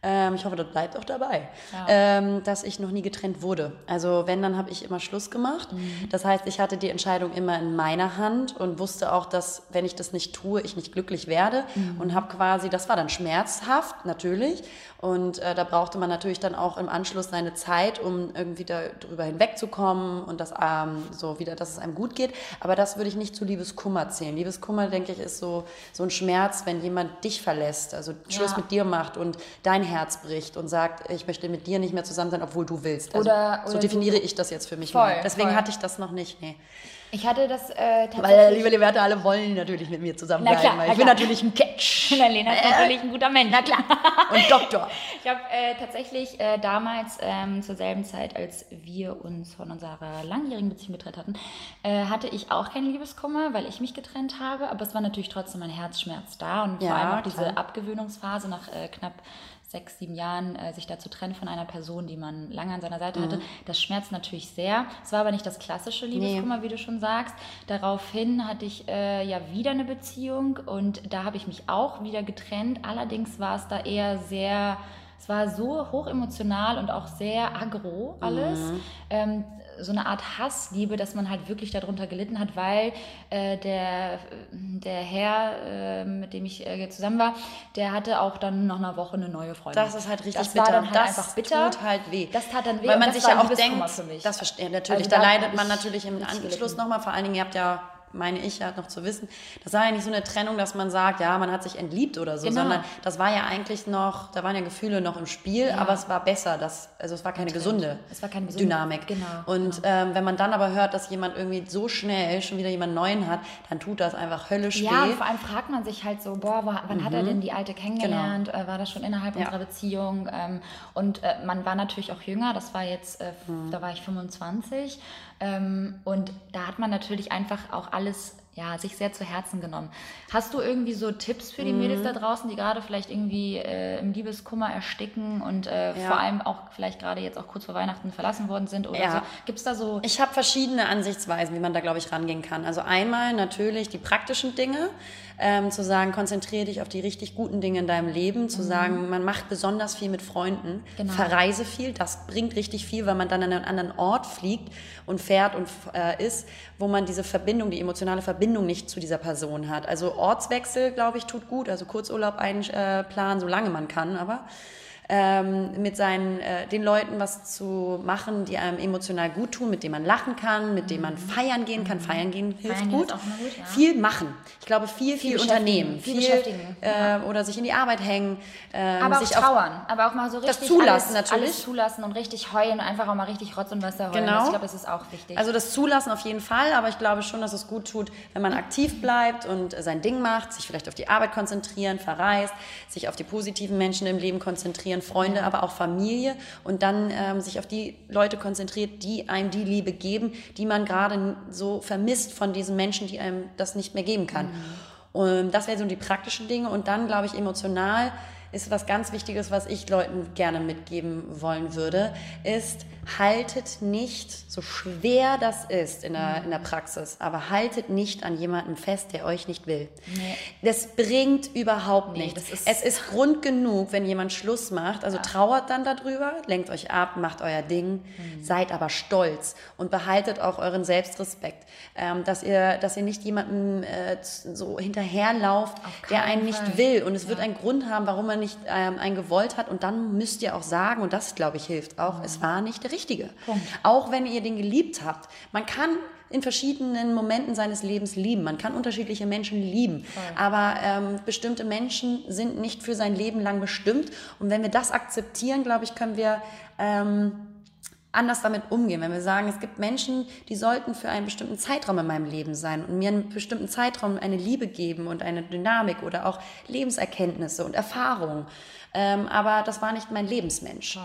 Ähm, ich hoffe, das bleibt auch dabei, ja. ähm, dass ich noch nie getrennt wurde. Also wenn, dann habe ich immer Schluss gemacht. Mhm. Das heißt, ich hatte die Entscheidung immer in meiner Hand und wusste auch, dass wenn ich das nicht tue, ich nicht glücklich werde mhm. und habe quasi, das war dann schmerzhaft natürlich und äh, da brauchte man natürlich dann auch im Anschluss seine Zeit, um irgendwie darüber hinwegzukommen und das ähm, so wieder, dass es einem gut geht. Aber das würde ich nicht zu Liebeskummer zählen. Liebeskummer, denke ich, ist so, so ein Schmerz, wenn jemand dich verlässt, also Schluss ja. mit dir macht und dein Herz bricht und sagt, ich möchte mit dir nicht mehr zusammen sein, obwohl du willst. Also, oder, oder so definiere ich das jetzt für mich voll, mal. Deswegen voll. hatte ich das noch nicht. Nee. Ich hatte das äh, tatsächlich... Weil, liebe Liberta, alle wollen natürlich mit mir zusammenbleiben. Na klar, weil ich bin natürlich ein Catch. *laughs* Na, Lena ist äh, natürlich ein guter Mensch. Na klar. Und Doktor. *laughs* ich habe äh, tatsächlich äh, damals ähm, zur selben Zeit, als wir uns von unserer langjährigen Beziehung getrennt hatten, äh, hatte ich auch keinen Liebeskummer, weil ich mich getrennt habe. Aber es war natürlich trotzdem ein Herzschmerz da. Und ja, vor allem auch diese klar. Abgewöhnungsphase nach äh, knapp sechs, sieben Jahren äh, sich da zu trennen von einer Person, die man lange an seiner Seite mhm. hatte, das schmerzt natürlich sehr. Es war aber nicht das klassische Liebeskummer, nee. wie du schon sagst. Daraufhin hatte ich äh, ja wieder eine Beziehung und da habe ich mich auch wieder getrennt. Allerdings war es da eher sehr es war so hochemotional und auch sehr agro alles. Mhm. Ähm, so eine Art Hassliebe, dass man halt wirklich darunter gelitten hat, weil äh, der, der Herr, äh, mit dem ich äh, zusammen war, der hatte auch dann nach einer Woche eine neue Freundin. Das ist halt richtig das bitter. War dann halt das einfach bitter. tut halt weh. Das tat dann weh. Weil man sich ja auch denkt, das verstehe natürlich, also da, da leidet man natürlich im Anschluss nochmal, vor allen Dingen, ihr habt ja meine ich ja noch zu wissen, das war ja nicht so eine Trennung, dass man sagt, ja, man hat sich entliebt oder so, genau. sondern das war ja eigentlich noch, da waren ja Gefühle noch im Spiel, ja. aber es war besser, dass, also es war keine gesunde es war keine gesunde. Dynamik. Genau. Und genau. Ähm, wenn man dann aber hört, dass jemand irgendwie so schnell schon wieder jemand Neuen hat, dann tut das einfach höllisch ja, weh. Ja, vor allem fragt man sich halt so, boah, wann mhm. hat er mhm. denn die Alte kennengelernt? Genau. Äh, war das schon innerhalb ja. unserer Beziehung? Ähm, und äh, man war natürlich auch jünger, das war jetzt, äh, mhm. da war ich 25 ähm, und da hat man natürlich einfach auch alles ja, sich sehr zu Herzen genommen. Hast du irgendwie so Tipps für die mhm. Mädels da draußen, die gerade vielleicht irgendwie äh, im Liebeskummer ersticken und äh, ja. vor allem auch vielleicht gerade jetzt auch kurz vor Weihnachten verlassen worden sind oder ja. so? Gibt es da so... Ich habe verschiedene Ansichtsweisen, wie man da, glaube ich, rangehen kann. Also einmal natürlich die praktischen Dinge, ähm, zu sagen, konzentriere dich auf die richtig guten Dinge in deinem Leben, zu mhm. sagen, man macht besonders viel mit Freunden, genau. verreise viel, das bringt richtig viel, weil man dann an einen anderen Ort fliegt und fährt und äh, ist, wo man diese Verbindung, die emotionale Verbindung nicht zu dieser Person hat. Also Ortswechsel, glaube ich, tut gut, also Kurzurlaub einplanen, solange man kann, aber ähm, mit seinen, äh, den Leuten was zu machen, die einem emotional gut tun, mit denen man lachen kann, mit denen man mhm. feiern gehen kann. Feiern gehen hilft feiern gut. gut ja. Viel machen. Ich glaube, viel, viel, viel unternehmen. Viel, viel äh, oder sich in die Arbeit hängen. Äh, aber sich auch trauern. Auf, aber auch mal so richtig das zulassen, alles, natürlich. alles zulassen und richtig heulen einfach auch mal richtig Rotz und Wasser heulen. Genau. Ich glaube, das ist auch wichtig. Also das Zulassen auf jeden Fall, aber ich glaube schon, dass es gut tut, wenn man aktiv bleibt und sein Ding macht, sich vielleicht auf die Arbeit konzentrieren, verreist, sich auf die positiven Menschen im Leben konzentrieren, Freunde, ja. aber auch Familie und dann ähm, sich auf die Leute konzentriert, die einem die Liebe geben, die man gerade so vermisst von diesen Menschen, die einem das nicht mehr geben kann. Mhm. Und das wären so die praktischen Dinge und dann, glaube ich, emotional ist was ganz Wichtiges, was ich Leuten gerne mitgeben wollen würde, ist, haltet nicht, so schwer das ist in der, in der Praxis, aber haltet nicht an jemandem fest, der euch nicht will. Nee. Das bringt überhaupt nee, nichts. Ist es ist Grund genug, wenn jemand Schluss macht, also ja. trauert dann darüber, lenkt euch ab, macht euer Ding, mhm. seid aber stolz und behaltet auch euren Selbstrespekt, ähm, dass, ihr, dass ihr nicht jemandem äh, so hinterherlauft, der einen Fall. nicht will. Und es ja. wird einen Grund haben, warum er nicht ähm, einen gewollt hat. Und dann müsst ihr auch sagen, und das, glaube ich, hilft auch, mhm. es war nicht der Richtige. Punkt. Auch wenn ihr den geliebt habt. Man kann in verschiedenen Momenten seines Lebens lieben. Man kann unterschiedliche Menschen lieben. Voll. Aber ähm, bestimmte Menschen sind nicht für sein Leben lang bestimmt. Und wenn wir das akzeptieren, glaube ich, können wir ähm, anders damit umgehen. Wenn wir sagen, es gibt Menschen, die sollten für einen bestimmten Zeitraum in meinem Leben sein und mir einen bestimmten Zeitraum eine Liebe geben und eine Dynamik oder auch Lebenserkenntnisse und Erfahrungen. Ähm, aber das war nicht mein Lebensmensch. Toll.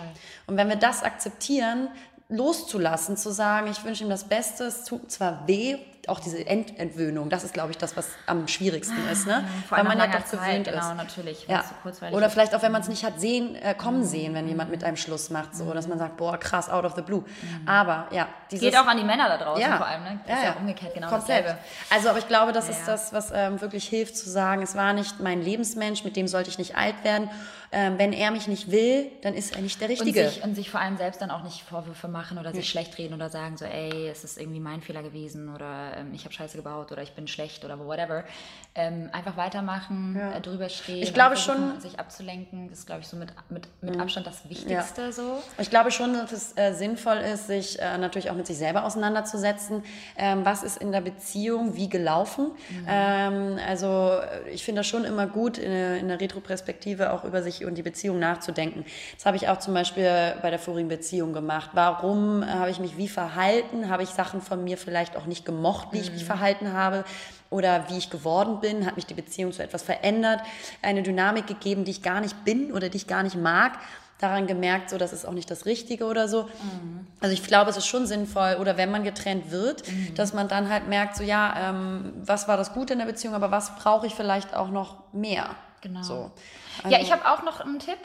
Und wenn wir das akzeptieren, loszulassen, zu sagen, ich wünsche ihm das Beste, es tut zwar weh, auch diese Ent Entwöhnung, das ist, glaube ich, das, was am schwierigsten ist, ne? Vor Weil man ja doch Zeit, gewöhnt genau, ist. natürlich, weil Ja. Oder vielleicht auch, wenn man es nicht hat sehen, äh, kommen sehen, wenn jemand mit einem Schluss macht, so, dass man sagt, boah, krass, out of the blue. Aber ja, dieses... Geht auch an die Männer da draußen ja, vor allem, ne? Das ist ja, umgekehrt genau komplett. dasselbe. Also, aber ich glaube, das ist ja. das, was ähm, wirklich hilft zu sagen, es war nicht mein Lebensmensch, mit dem sollte ich nicht alt werden. Ähm, wenn er mich nicht will, dann ist er nicht der Und Richtige. sich, und sich vor allem selbst dann auch nicht Vorwürfe machen oder sich schlecht reden oder sagen so, ey, es ist irgendwie mein Fehler gewesen oder ähm, ich habe Scheiße gebaut oder ich bin schlecht oder whatever. Ähm, einfach weitermachen, äh, drüber stehen. Ich glaube und schon- Sich abzulenken, das ist, glaube ich, so mit, mit, mit Abstand das Wichtigste so. Ich glaube schon, dass es äh, sinnvoll ist, sich äh, natürlich auch mit sich selber auseinanderzusetzen. Ähm, was ist in der Beziehung wie gelaufen? Ähm, also ich finde das schon immer gut, in, der- in der Retroperspektive auch über sich und die Beziehung nachzudenken. Das habe ich auch zum Beispiel bei der vorigen Beziehung gemacht. Warum habe ich mich wie verhalten? Habe ich Sachen von mir vielleicht auch nicht gemocht, wie ich mich verhalten habe? Oder wie ich geworden bin? Hat mich die Beziehung zu etwas verändert? Eine Dynamik gegeben, die ich gar nicht bin oder die ich gar nicht mag? daran gemerkt, so das ist auch nicht das Richtige oder so. Also ich glaube, es ist schon sinnvoll, oder wenn man getrennt wird, dass man dann halt merkt, so ja, ähm, was war das Gute in der Beziehung, aber was brauche ich vielleicht auch noch mehr. Genau. So. ja, ich habe auch noch einen Tipp.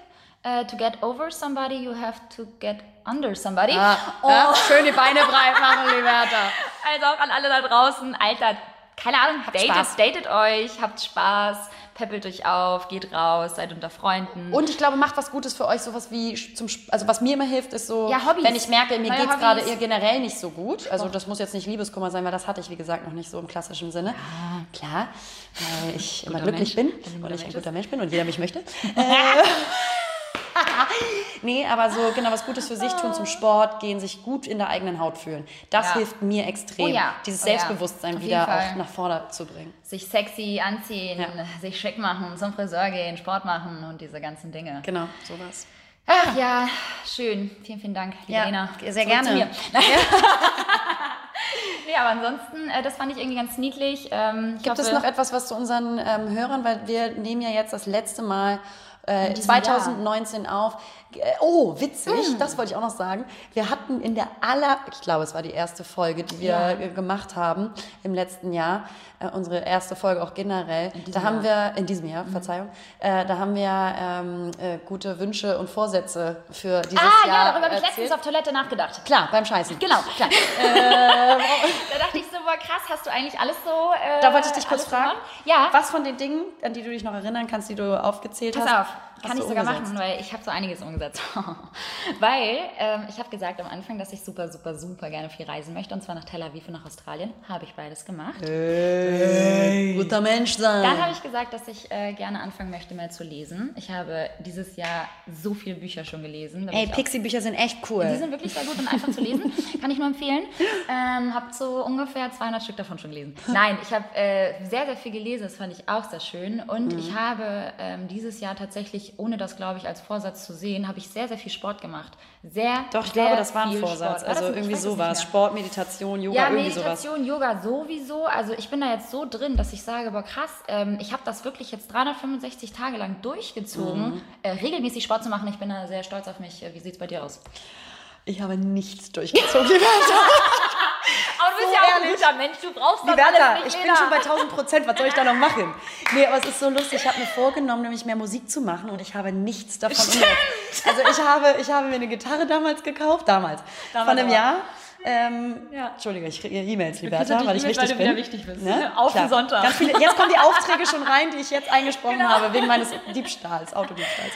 Äh, to get over somebody, you have to get under somebody. Ah, Oh. ja, schön die Beine breit machen, Liberta. *laughs* Also auch an alle da draußen, Alter, keine Ahnung, datet, Spaß. datet euch, habt Spaß, peppelt euch auf, geht raus, seid unter Freunden. Und ich glaube, macht was Gutes für euch, sowas wie zum, Sp- also was mir immer hilft, ist so, Ja, wenn ich merke, mir geht es gerade eher generell nicht so gut. Also das muss jetzt nicht Liebeskummer sein, weil das hatte ich, wie gesagt, noch nicht so im klassischen Sinne. Klar, weil ich immer glücklich Mensch. bin und ich ein guter Mensch bin und jeder mich möchte. *laughs* *laughs* Nee, aber so genau was Gutes für sich tun, zum Sport gehen, sich gut in der eigenen Haut fühlen. Das Ja. hilft mir extrem, Oh ja, dieses oh ja. Selbstbewusstsein Auf wieder Fall. auch nach vorne zu bringen. sich sexy anziehen, Ja. sich schick machen, zum Friseur gehen, Sport machen und diese ganzen Dinge. Genau, sowas. Ach ja, schön. Vielen, vielen Dank, Ja, Lena. sehr Zurück gerne. *laughs* Nee, aber ansonsten, äh, das fand ich irgendwie ganz niedlich. Ähm, ich Gibt es hoffe- noch etwas, was zu unseren ähm, Hörern, weil wir nehmen ja jetzt das letzte Mal äh, diesem 2019 auf. Äh, Oh, witzig, Mm. das wollte ich auch noch sagen. Wir hatten in der aller, ich glaube, es war die erste Folge, die wir Ja. äh, gemacht haben im letzten Jahr, äh, unsere erste Folge auch generell. Da haben Jahr. Mhm. wir, in diesem Jahr, Verzeihung, äh, da haben wir ähm, äh, gute Wünsche und Vorsätze für dieses Ah, Jahr ja, darüber habe ich letztens auf Toilette nachgedacht. Klar, beim Scheißen. Genau. Klar. *laughs* Da dachte ich so, boah, krass, hast du eigentlich alles so. Äh, Da wollte ich dich kurz fragen. gemacht? Ja. Was von den Dingen, an die du dich noch erinnern kannst, die du aufgezählt Pass hast? auf, hast kann ich sogar umgesetzt? machen, weil ich habe so einiges umgesetzt. *laughs* weil ähm, ich habe gesagt am Anfang, dass ich super, super, super gerne viel reisen möchte und zwar nach Tel Aviv und nach Australien. Habe ich beides gemacht. Guter Mensch sein. Dann habe ich gesagt, dass ich äh, gerne anfangen möchte, mehr zu lesen. Ich habe dieses Jahr so viele Bücher schon gelesen. Ey, Pixie-Bücher sind echt cool. Die sind wirklich sehr gut und einfach zu lesen. *laughs* Kann ich nur empfehlen. Ähm, hab so ungefähr 200 Stück davon schon gelesen. Nein, ich habe äh, sehr, sehr viel gelesen. Das fand ich auch sehr schön. Und Mhm. ich habe ähm, dieses Jahr tatsächlich, ohne das, glaube ich, als Vorsatz zu sehen, habe ich sehr, sehr viel Sport gemacht. Sehr, Doch, ich sehr glaube, das war ein Vorsatz. War Also nicht? irgendwie sowas. Sport, Meditation, Yoga, Ja, irgendwie sowas. Meditation, Yoga sowieso. Also ich bin da jetzt so drin, dass ich sage, boah krass, ähm, ich habe das wirklich jetzt 365 Tage lang durchgezogen, Mhm. äh, regelmäßig Sport zu machen. Ich bin da sehr stolz auf mich. Äh, Wie sieht es bei dir aus? Ich habe nichts durchgezogen. *laughs* Bist ja auch ein guter Mensch, du brauchst das Liberta, alles nicht, ich bin schon bei 1000 Prozent. Was soll ich da noch machen? *laughs* Nee, aber es ist so lustig. Ich habe mir vorgenommen, nämlich mehr Musik zu machen und ich habe nichts davon umgesetzt. Also ich habe, ich habe mir eine Gitarre damals gekauft, damals, Damals von einem. Jahr. Ähm, Ja. Entschuldige, ich kriege E-Mails, Liberta, weil ich E-Mails, wichtig weil du bin. wichtig bist. Ne? *laughs* Auf den Klar. Sonntag. Ganz viele, jetzt kommen die *laughs* Aufträge schon rein, die ich jetzt eingesprochen Genau. habe, wegen meines Diebstahls, Autodiebstahls.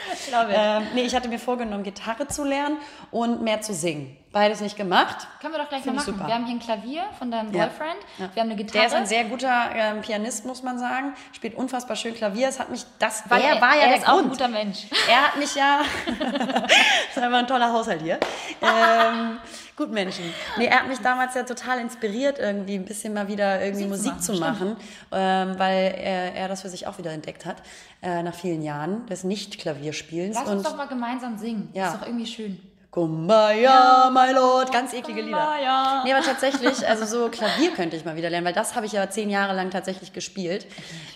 Ähm, nee, ich hatte mir vorgenommen, Gitarre zu lernen und mehr zu singen. Beides nicht gemacht. Können wir doch gleich mal Find ich machen. super. Wir haben hier ein Klavier von deinem Ja. Boyfriend. Ja. Wir haben eine Gitarre. Der ist ein sehr guter ähm, Pianist, muss man sagen. Spielt unfassbar schön Klavier. Es hat mich, das weil er war ja er der ist auch ein Grund. guter Mensch. Er hat mich ja. *laughs* das ist einfach ein toller Haushalt hier. Ähm, gut, Menschen. Nee, er hat mich damals ja total inspiriert, irgendwie ein bisschen mal wieder irgendwie Musik, Musik zu zu machen, ähm, weil er, er das für sich auch wieder entdeckt hat, äh, nach vielen Jahren des Nicht-Klavierspielens. Lass uns doch mal gemeinsam singen. Ja. Ist doch irgendwie schön. Kumbaya, my lord. Ganz eklige Lieder. Kumbaya. Nee, aber tatsächlich, also so Klavier könnte ich mal wieder lernen, weil das habe ich ja zehn Jahre lang tatsächlich gespielt.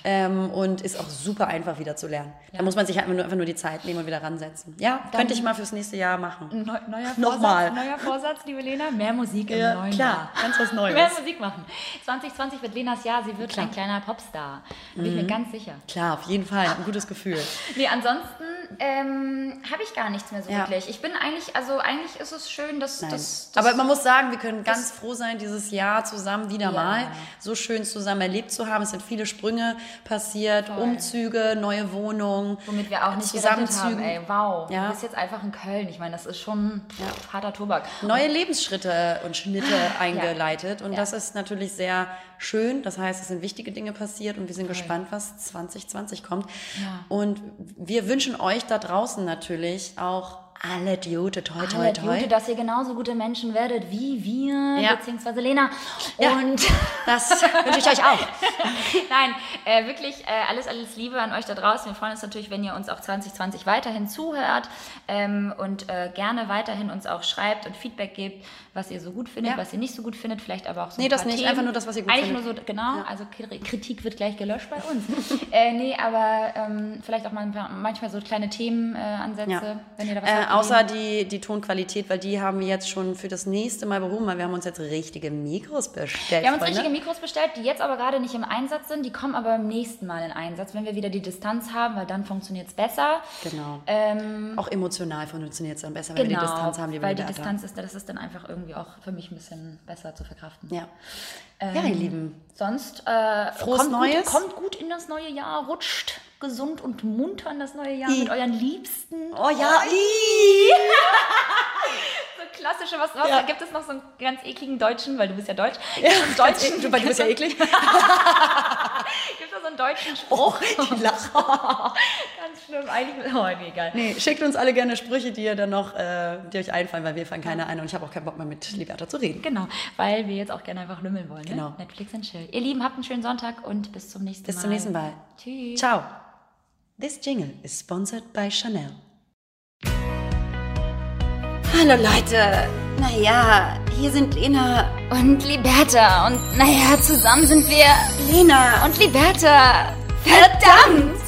Ähm, und ist auch super einfach wieder zu lernen. Da muss man sich halt einfach nur, die Zeit nehmen und wieder ransetzen. Ja, könnte ich mal fürs nächste Jahr machen. Neu, neuer, Nochmal. Vorsatz, neuer Vorsatz, liebe Lena, mehr Musik im Ja, neuen klar, Jahr. ganz was Neues. Mehr Musik machen. 2020 wird Lenas Jahr, sie wird ein kleiner Popstar. Da bin ich Mhm. mir ganz sicher. Klar, auf jeden Fall. Ein gutes Gefühl. *laughs* Nee, ansonsten ähm, habe ich gar nichts mehr so Ja. wirklich. Ich bin eigentlich, also eigentlich ist es schön, dass, dass Aber man muss sagen, wir können ganz froh sein, dieses Jahr zusammen wieder Ja. mal so schön zusammen erlebt zu haben. Es sind viele Sprünge passiert, Umzüge, neue Wohnungen, womit wir auch nicht gerechnet haben. Zusammenzügen. Ey, wow, Ja. du bist jetzt einfach in Köln. Ich meine, das ist schon pff, harter Tobak. neue Lebensschritte und Schnitte eingeleitet. Und das ist natürlich sehr schön. Das heißt, es sind wichtige Dinge passiert und wir sind gespannt, was 2020 kommt. Ja. Und wir wünschen euch da draußen natürlich auch alle Gute, toi, toi, Alle toi. Dass ihr genauso gute Menschen werdet wie wir, Ja. beziehungsweise Lena. Ja. Und *laughs* Das wünsche ich euch auch. *laughs* Nein, äh, wirklich äh, alles, alles Liebe an euch da draußen. Wir freuen uns natürlich, wenn ihr uns auch 2020 weiterhin zuhört ähm, und äh, gerne weiterhin uns auch schreibt und Feedback gebt, was ihr so gut findet, Ja. was ihr nicht so gut findet, vielleicht aber auch so Nee, das nicht, Themen. einfach nur das, was ihr gut Eigentlich findet. nur so, genau, also Kri- Kritik wird gleich gelöscht bei uns. *laughs* äh, nee, aber ähm, vielleicht auch mal manchmal so kleine Themenansätze, Ja. Ansätze, wenn ihr da was Äh, habt. Außer die, die Tonqualität, weil die haben wir jetzt schon für das nächste Mal behoben, weil wir haben uns jetzt richtige Mikros bestellt. Wir haben uns Freunde. richtige Mikros bestellt, die jetzt aber gerade nicht im Einsatz sind. Die kommen aber beim nächsten Mal in Einsatz, wenn wir wieder die Distanz haben, weil dann funktioniert es besser. Genau. Ähm, Auch emotional funktioniert es dann besser, wenn wir die Distanz haben, die weil die Distanz ist, das ist dann einfach irgendwie auch für mich ein bisschen besser zu verkraften. Ja. Ja, ihr Lieben. Sonst äh, Frohes kommt, Neues. Gut, kommt gut in das neue Jahr, rutscht gesund und munter in das neue Jahr I. mit euren Liebsten. Oh ja, *laughs* So klassische, was, was Ja. gibt es noch so einen ganz ekligen Deutschen, weil du bist ja Deutsch. Es einen deutschen, du, weil du bist ja eklig. *laughs* Gibt es so einen deutschen Spruch? *laughs* Die Lacher. Ganz schlimm, eigentlich. Oh, nee, egal. Nee, schickt uns alle gerne Sprüche, die ihr dann noch, äh, die euch einfallen, weil wir fallen keine ein und ich habe auch keinen Bock mehr mit Liberta zu reden. Genau, weil wir jetzt auch gerne einfach lümmeln wollen. Genau. Ne? Netflix and Chill. Ihr Lieben, habt einen schönen Sonntag und bis zum nächsten Bis Mal. zum nächsten Mal. Tschüss. Ciao. This jingle is sponsored by Chanel. Hallo Leute. Naja, hier sind Lena. Und Liberta. Und naja, zusammen sind wir Lena. und Liberta. Verdammt!